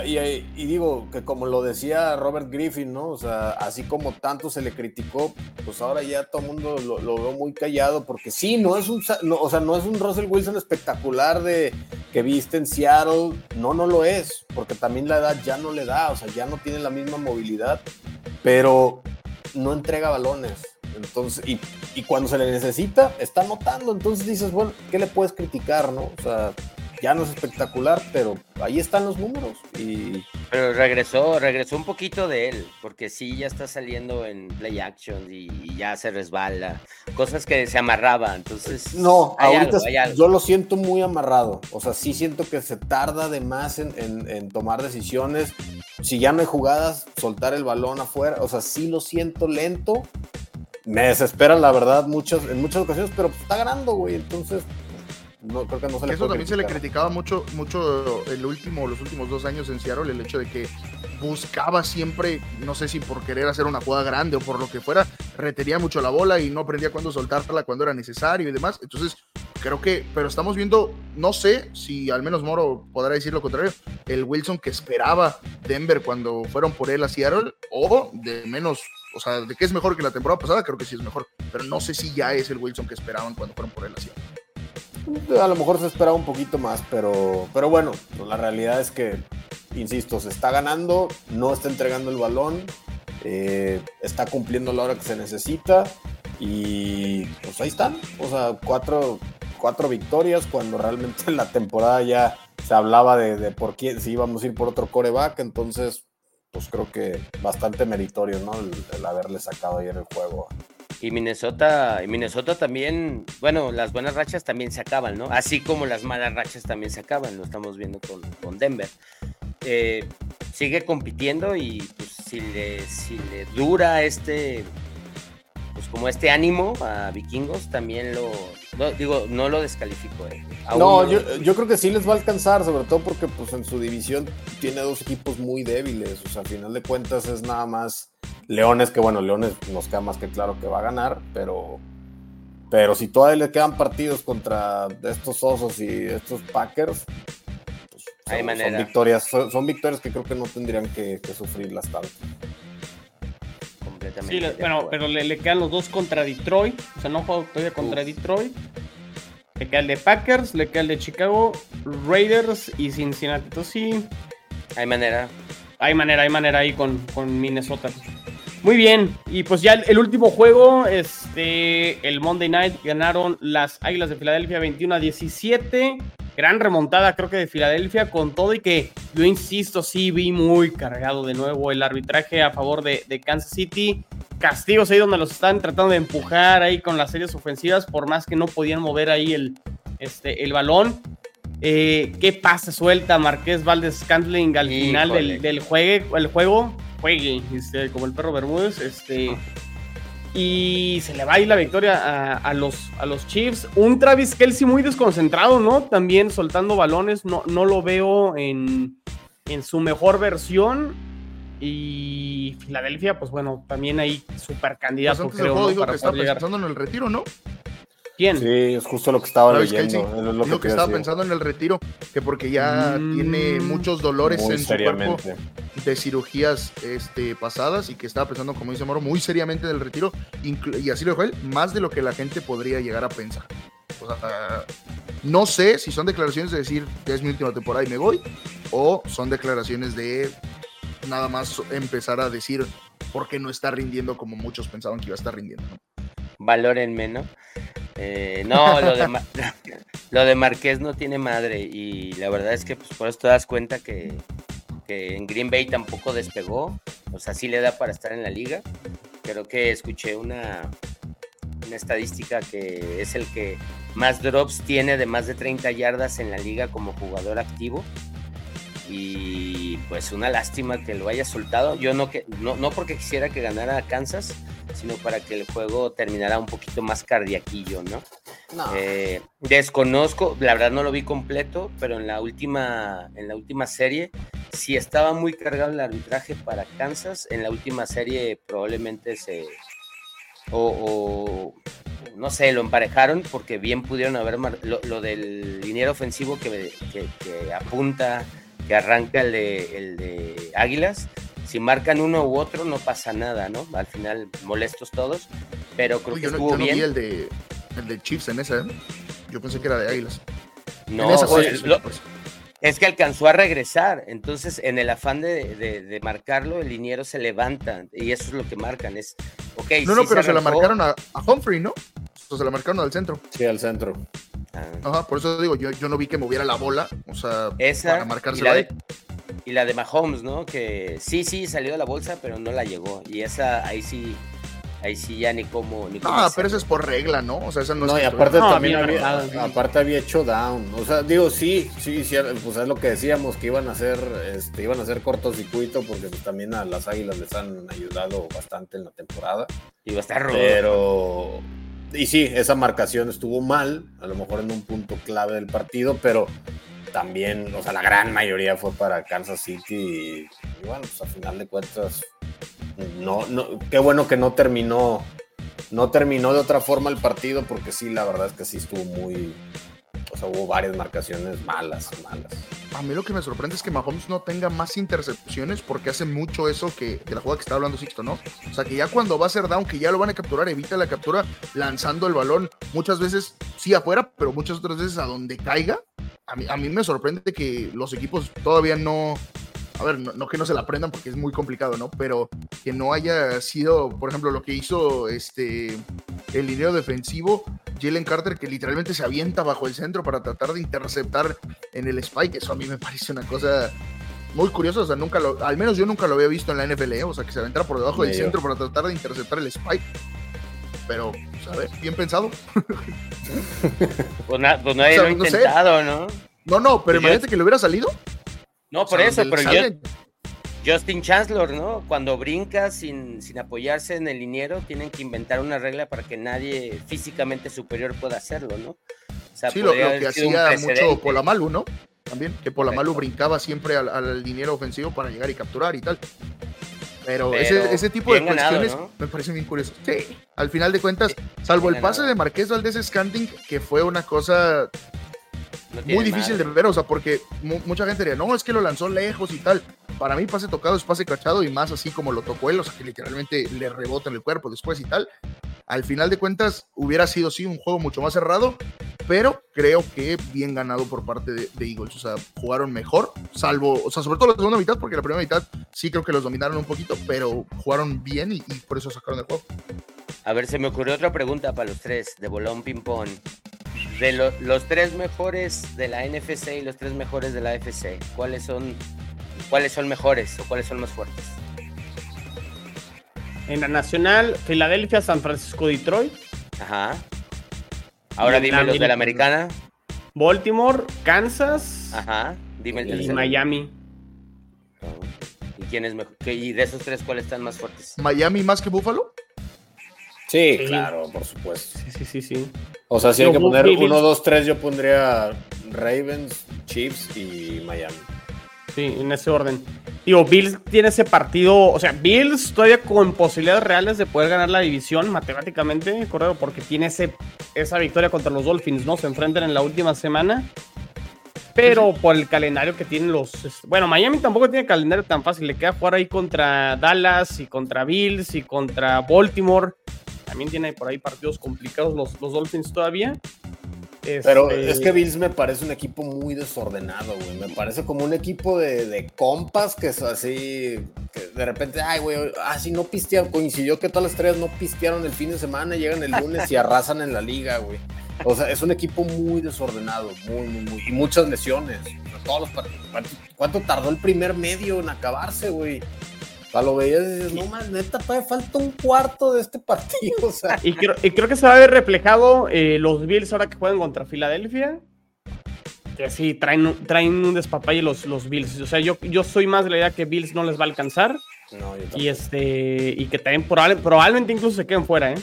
digo que como lo decía Robert Griffin, ¿no? O sea, así como tanto se le criticó, pues ahora ya todo el mundo lo, lo veo muy callado, porque sí, no es un, o sea, no es un Russell Wilson espectacular de que viste en Seattle, no, no lo es, porque también la edad ya no le da, o sea, ya no tiene la misma movilidad, pero no entrega balones. Entonces, y, y cuando se le necesita, está notando. Entonces dices, bueno, ¿qué le puedes criticar, no? O sea, ya no es espectacular, pero ahí están los números. Y... Pero regresó, regresó un poquito de él, porque sí, ya está saliendo en play action y, ya se resbala, cosas que se amarraba, entonces... No, ahorita yo lo siento muy amarrado, o sea, sí siento que se tarda de más en, en, tomar decisiones, si ya no hay jugadas, soltar el balón afuera, o sea, sí lo siento lento, me desespera la verdad muchas, en muchas ocasiones, pero pues está ganando, güey, entonces no, creo que no se le Eso también se le criticaba mucho, mucho el último, los últimos dos años en Seattle, el hecho de que buscaba siempre, no sé si por querer hacer una jugada grande o por lo que fuera, retenía mucho la bola y no aprendía cuándo soltarla cuando era necesario y demás. Entonces, creo que, pero estamos viendo, no sé si al menos Moro podrá decir lo contrario, el Wilson que esperaba Denver cuando fueron por él a Seattle, o de menos, o sea, de que es mejor que la temporada pasada, creo que sí es mejor, pero no sé si ya es el Wilson que esperaban cuando fueron por él a Seattle. A lo mejor se esperaba un poquito más, pero, pero bueno, pues la realidad es que, insisto, se está ganando, no está entregando el balón, eh, está cumpliendo la hora que se necesita y pues ahí están, o sea, cuatro, cuatro victorias cuando realmente en la temporada ya se hablaba de, por quién, si íbamos a ir por otro coreback, entonces pues creo que bastante meritorio, ¿no? el haberle sacado ayer el juego y Minnesota, y Minnesota también, bueno, las buenas rachas también se acaban, ¿no? Así como las malas rachas también se acaban, lo estamos viendo con, con Denver. Eh, sigue compitiendo y pues si le, si le dura este, pues como este ánimo a vikingos, también lo, digo, no lo descalifico. Eh. No, yo, creo que sí les va a alcanzar, sobre todo porque pues en su división tiene dos equipos muy débiles, o sea, al final de cuentas es nada más Leones, que bueno, Leones nos queda más que claro que va a ganar, pero, pero si todavía le quedan partidos contra estos Osos y estos Packers, pues, son, victorias, son, victorias que creo que no tendrían que, sufrirlas tanto. Sí, bueno, pero le, quedan los dos contra Detroit. O sea, no juego todavía contra Detroit. Le queda el de Packers, le queda el de Chicago, Raiders y Cincinnati. Entonces sí. Hay manera. Hay manera, hay manera ahí con, con Minnesota. Muy bien, y pues ya el, último juego, este, el Monday Night ganaron las Águilas de Filadelfia 21 a 17 gran remontada, creo que de Filadelfia, con todo y que yo insisto, sí vi muy cargado de nuevo el arbitraje a favor de, Kansas City. Castigos ahí donde los están tratando de empujar ahí con las series ofensivas, por más que no podían mover ahí el, este, el balón. Eh, ¿Qué pasa? Suelta Marqués Valdez Scantling al final del, del juegue, el juego. Juegue, este, como el perro Bermúdez. Este, y se le va a ir la victoria a, los, a los Chiefs. Un Travis Kelsey muy desconcentrado, ¿no? También soltando balones, no, no lo veo en, en su mejor versión. Y Filadelfia, pues bueno, también ahí super candidato, pues creo, ¿no? para que está pensando en el retiro, ¿no? ¿Quién? Sí, es justo lo que estaba leyendo. Es lo, que, estaba pensando en el retiro, que porque ya mm, tiene muchos dolores en su cuerpo de cirugías este, pasadas y que estaba pensando, como dice Moro, muy seriamente en el retiro, y así lo dijo él, más de lo que la gente podría llegar a pensar. O sea, no sé si son declaraciones de decir, es mi última temporada y me voy, o son declaraciones de nada más empezar a decir por qué no está rindiendo como muchos pensaban que iba a estar rindiendo. Valórenme, ¿no? Eh, no, lo de, lo de Marqués no tiene madre y la verdad es que pues, por eso te das cuenta que, en Green Bay tampoco despegó, o sea, sí le da para estar en la liga. Creo que escuché una, una estadística que es el que más drops tiene de más de 30 yardas en la liga como jugador activo. Y pues una lástima que lo haya soltado. Yo no, que, no, no porque quisiera que ganara Kansas, sino para que el juego terminara un poquito más cardiaquillo, ¿no? Eh, desconozco, la verdad no lo vi completo, pero en la última, en la última serie sí estaba muy cargado el arbitraje para Kansas. En la última serie probablemente se o, no sé, lo emparejaron porque bien pudieron haber lo, del dinero ofensivo que, apunta, que arranca el de, el de Águilas si marcan uno u otro no pasa nada, ¿no? Al final molestos todos, pero creo que estuvo bien. el de, el de Chiefs en esa, ¿eh? Yo pensé que era de Águilas. No, pues, pues. es que alcanzó a regresar, entonces en el afán de, marcarlo, el liniero se levanta y eso es lo que marcan. Es, okay, no, no, pero se, la marcaron a, Humphrey, ¿no? O se la marcaron al centro. Sí, al centro. Ajá, por eso digo, yo, yo no vi que moviera la bola, o sea, para marcársela ahí. Y la de Mahomes, ¿no? Que sí, sí, salió de la bolsa, pero no la llegó. Y esa, ahí sí, ahí sí ya ni cómo. Ni no, pero eso es por regla, ¿no? O sea, eso no, no y aparte también había, aparte había hecho down. O sea, digo, sí, sí, sí, pues es lo que decíamos, que iban a hacer, este, iban a hacer cortocircuito, porque pues, también a las águilas les han ayudado bastante en la temporada. Y va a estar Pero. Y sí, esa marcación estuvo mal, a lo mejor en un punto clave del partido, pero también, o sea, la gran mayoría fue para Kansas City y, bueno, pues a final de cuentas, no, no, qué bueno que no terminó, no terminó de otra forma el partido porque sí, la verdad es que sí estuvo muy, o sea, hubo varias marcaciones malas, malas. A mí lo que me sorprende es que Mahomes no tenga más intercepciones porque hace mucho eso que de la jugada que está hablando Sixto, ¿no? O sea, que ya cuando va a ser down, que ya lo van a capturar, evita la captura lanzando el balón muchas veces sí afuera, pero muchas otras veces a donde caiga a mí, me sorprende que los equipos todavía no, a ver, no, que no se la aprendan porque es muy complicado, ¿no? Pero que no haya sido, por ejemplo, lo que hizo este el lineo defensivo, Jalen Carter, que literalmente se avienta bajo el centro para tratar de interceptar en el spike. Eso a mí me parece una cosa muy curiosa. O sea, nunca lo, al menos yo nunca lo había visto en la NFL, ¿eh? o sea, que se aventara por debajo del centro para tratar de interceptar el spike. Pero, ¿sabes? Pues, bien pensado. Pues, pues nadie lo ha intentado, ¿no? No, no, pero pues imagínate que le hubiera salido. No, por eso, pero yo, Justin Chancellor, ¿no? Cuando brinca sin, sin apoyarse en el liniero, tienen que inventar una regla para que nadie físicamente superior pueda hacerlo, ¿no? sí, lo, que hacía mucho Polamalu, ¿no? También, que Polamalu brincaba siempre al, al liniero ofensivo para llegar y capturar y tal. Pero, ese, tipo de cuestiones me parecen bien curioso. Sí, al final de cuentas, salvo el pase de Marqués Valdés Scanting, que fue una cosa muy difícil de ver, o sea, porque mucha gente diría, no, es que lo lanzó lejos y tal. Para mí, pase tocado es pase cachado y más así como lo tocó él, o sea, que literalmente le rebota en el cuerpo después y tal. Al final de cuentas, hubiera sido sí un juego mucho más cerrado, pero creo que bien ganado por parte de, Eagles. O sea, jugaron mejor, salvo, o sea, sobre todo la segunda mitad, porque la primera mitad sí creo que los dominaron un poquito, pero jugaron bien y, por eso sacaron el juego. A ver, se me ocurrió otra pregunta para los tres de bolón ping-pong. De los tres mejores de la NFC y los tres mejores de la FC, ¿cuáles son, ¿cuáles son mejores o cuáles son más fuertes? En la nacional, Filadelfia, San Francisco, Detroit. Ajá. Ahora dime los de la americana. Baltimore, Kansas. Ajá. Dime el Y Miami. ¿Y quién es mejor? ¿Y de esos tres cuáles están más fuertes? ¿Miami más que Buffalo? Sí, claro, por supuesto. Sí, sí, sí, sí. O sea, si hay que poner uno, dos, tres, yo pondría Ravens, Chiefs y Miami. Sí, en ese orden. Digo, Bills tiene ese partido, o sea, Bills todavía con posibilidades reales de poder ganar la división matemáticamente, correcto, porque tiene ese, esa victoria contra los Dolphins, ¿no? Se enfrentan en la última semana. Pero por el calendario que tienen los. Bueno, Miami tampoco tiene calendario tan fácil. Le queda jugar ahí contra Dallas y contra Bills y contra Baltimore. También tiene por ahí partidos complicados los, los Dolphins todavía. Pero este, es que Bills me parece un equipo muy desordenado, güey. Me parece como un equipo de, compas que es así, que de repente, ay, güey, así no pistean. Coincidió que todas las estrellas no pistearon el fin de semana, llegan el lunes y arrasan en la liga, güey. O sea, es un equipo muy desordenado, muy, muy, muy. Y muchas lesiones. Todos los ¿Cuánto tardó el primer medio en acabarse, güey? Sea, lo veías y dices, no más, neta, falta un cuarto de este partido. O sea. Y, creo, creo que se va a ver reflejado eh, los Bills ahora que juegan contra Filadelfia. Que sí, traen, traen un despapalle los, los Bills. O sea, yo, yo soy más de la idea que Bills no les va a alcanzar. No, yo y este y que también probablemente incluso se queden fuera, ¿eh?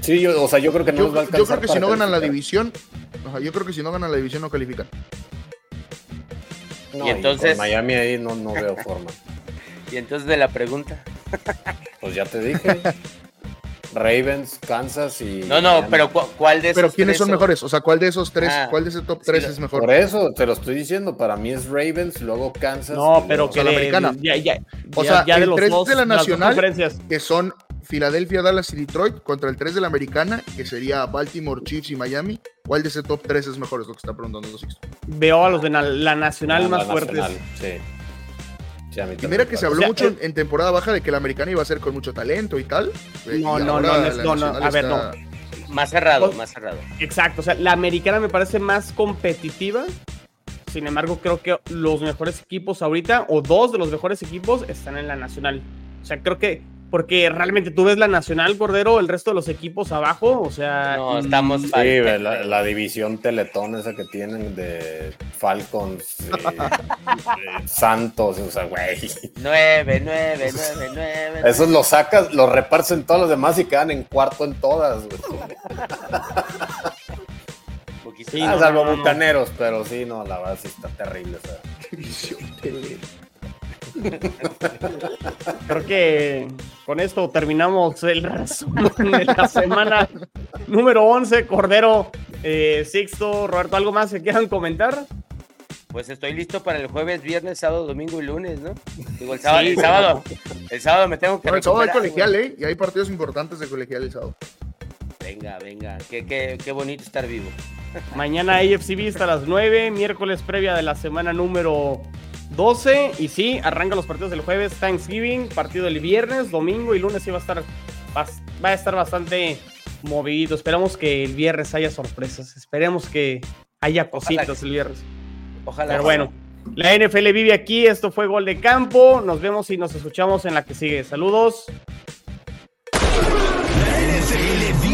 Sí, yo, o sea, yo creo que no yo, les va a alcanzar. Yo creo que si no ganan la división, yo creo que si no ganan la división no califican. Y entonces. Miami ahí no, no veo forma. Y entonces de la pregunta. Pues ya te dije. Ravens, Kansas y. No, no, pero ¿cuál de esos Pero ¿quiénes son mejores? O sea, ¿cuál de esos tres, ah, cuál de ese top tres es mejor? Por eso te lo estoy diciendo. Para mí es Ravens, luego Kansas. No, pero que la americana. Ya, ya, o sea, ya de los tres de la nacional, que son Filadelfia, Dallas y Detroit, contra el 3 de la americana, que sería Baltimore, Chiefs y Miami. ¿Cuál de ese top 3 es mejor? Es lo que está preguntando Veo a los de la, nacional más fuertes. Sí y mira que se habló mucho en temporada baja de que la americana iba a ser con mucho talento y tal. No, no, no, no, a ver, no. Más cerrado, más cerrado. Exacto, o sea, la americana me parece más competitiva. Sin embargo, creo que los mejores equipos ahorita, o dos de los mejores equipos, están en la nacional. O sea, creo que porque realmente tú ves la Nacional Cordero, el resto de los equipos abajo, o sea. No, estamos. Sí, la, división Teletón esa que tienen de Falcons, Santos, o sea, güey. Nueve, nueve, nueve, nueve. Esos los sacas, los repartes en todos los demás y quedan en cuarto en todas, güey. Sí, ah, salvo bucaneros, pero sí, no, la verdad sí está terrible. esa División Creo que con esto terminamos el resumen de la semana número 11. Cordero, eh, Sixto, Roberto, ¿algo más que quieran comentar? Pues estoy listo para el jueves, viernes, sábado, domingo y lunes, ¿no? Digo, el sábado, el sábado, el sábado me tengo que. el sábado hay colegial, ¿eh? Y hay partidos importantes de colegial el sábado. Venga, venga, qué, qué, qué bonito estar vivo. Mañana AFC Vista a las 9, miércoles previa de la semana número 12. Y sí, arranca los partidos del jueves, Thanksgiving, partido el viernes, domingo y lunes sí va a estar, va, a estar bastante movido. Esperamos que el viernes haya sorpresas. Esperemos que haya cositas el viernes. Ojalá. Pero bueno, la NFL vive aquí. Esto fue Gol de Campo. Nos vemos y nos escuchamos en la que sigue. Saludos. La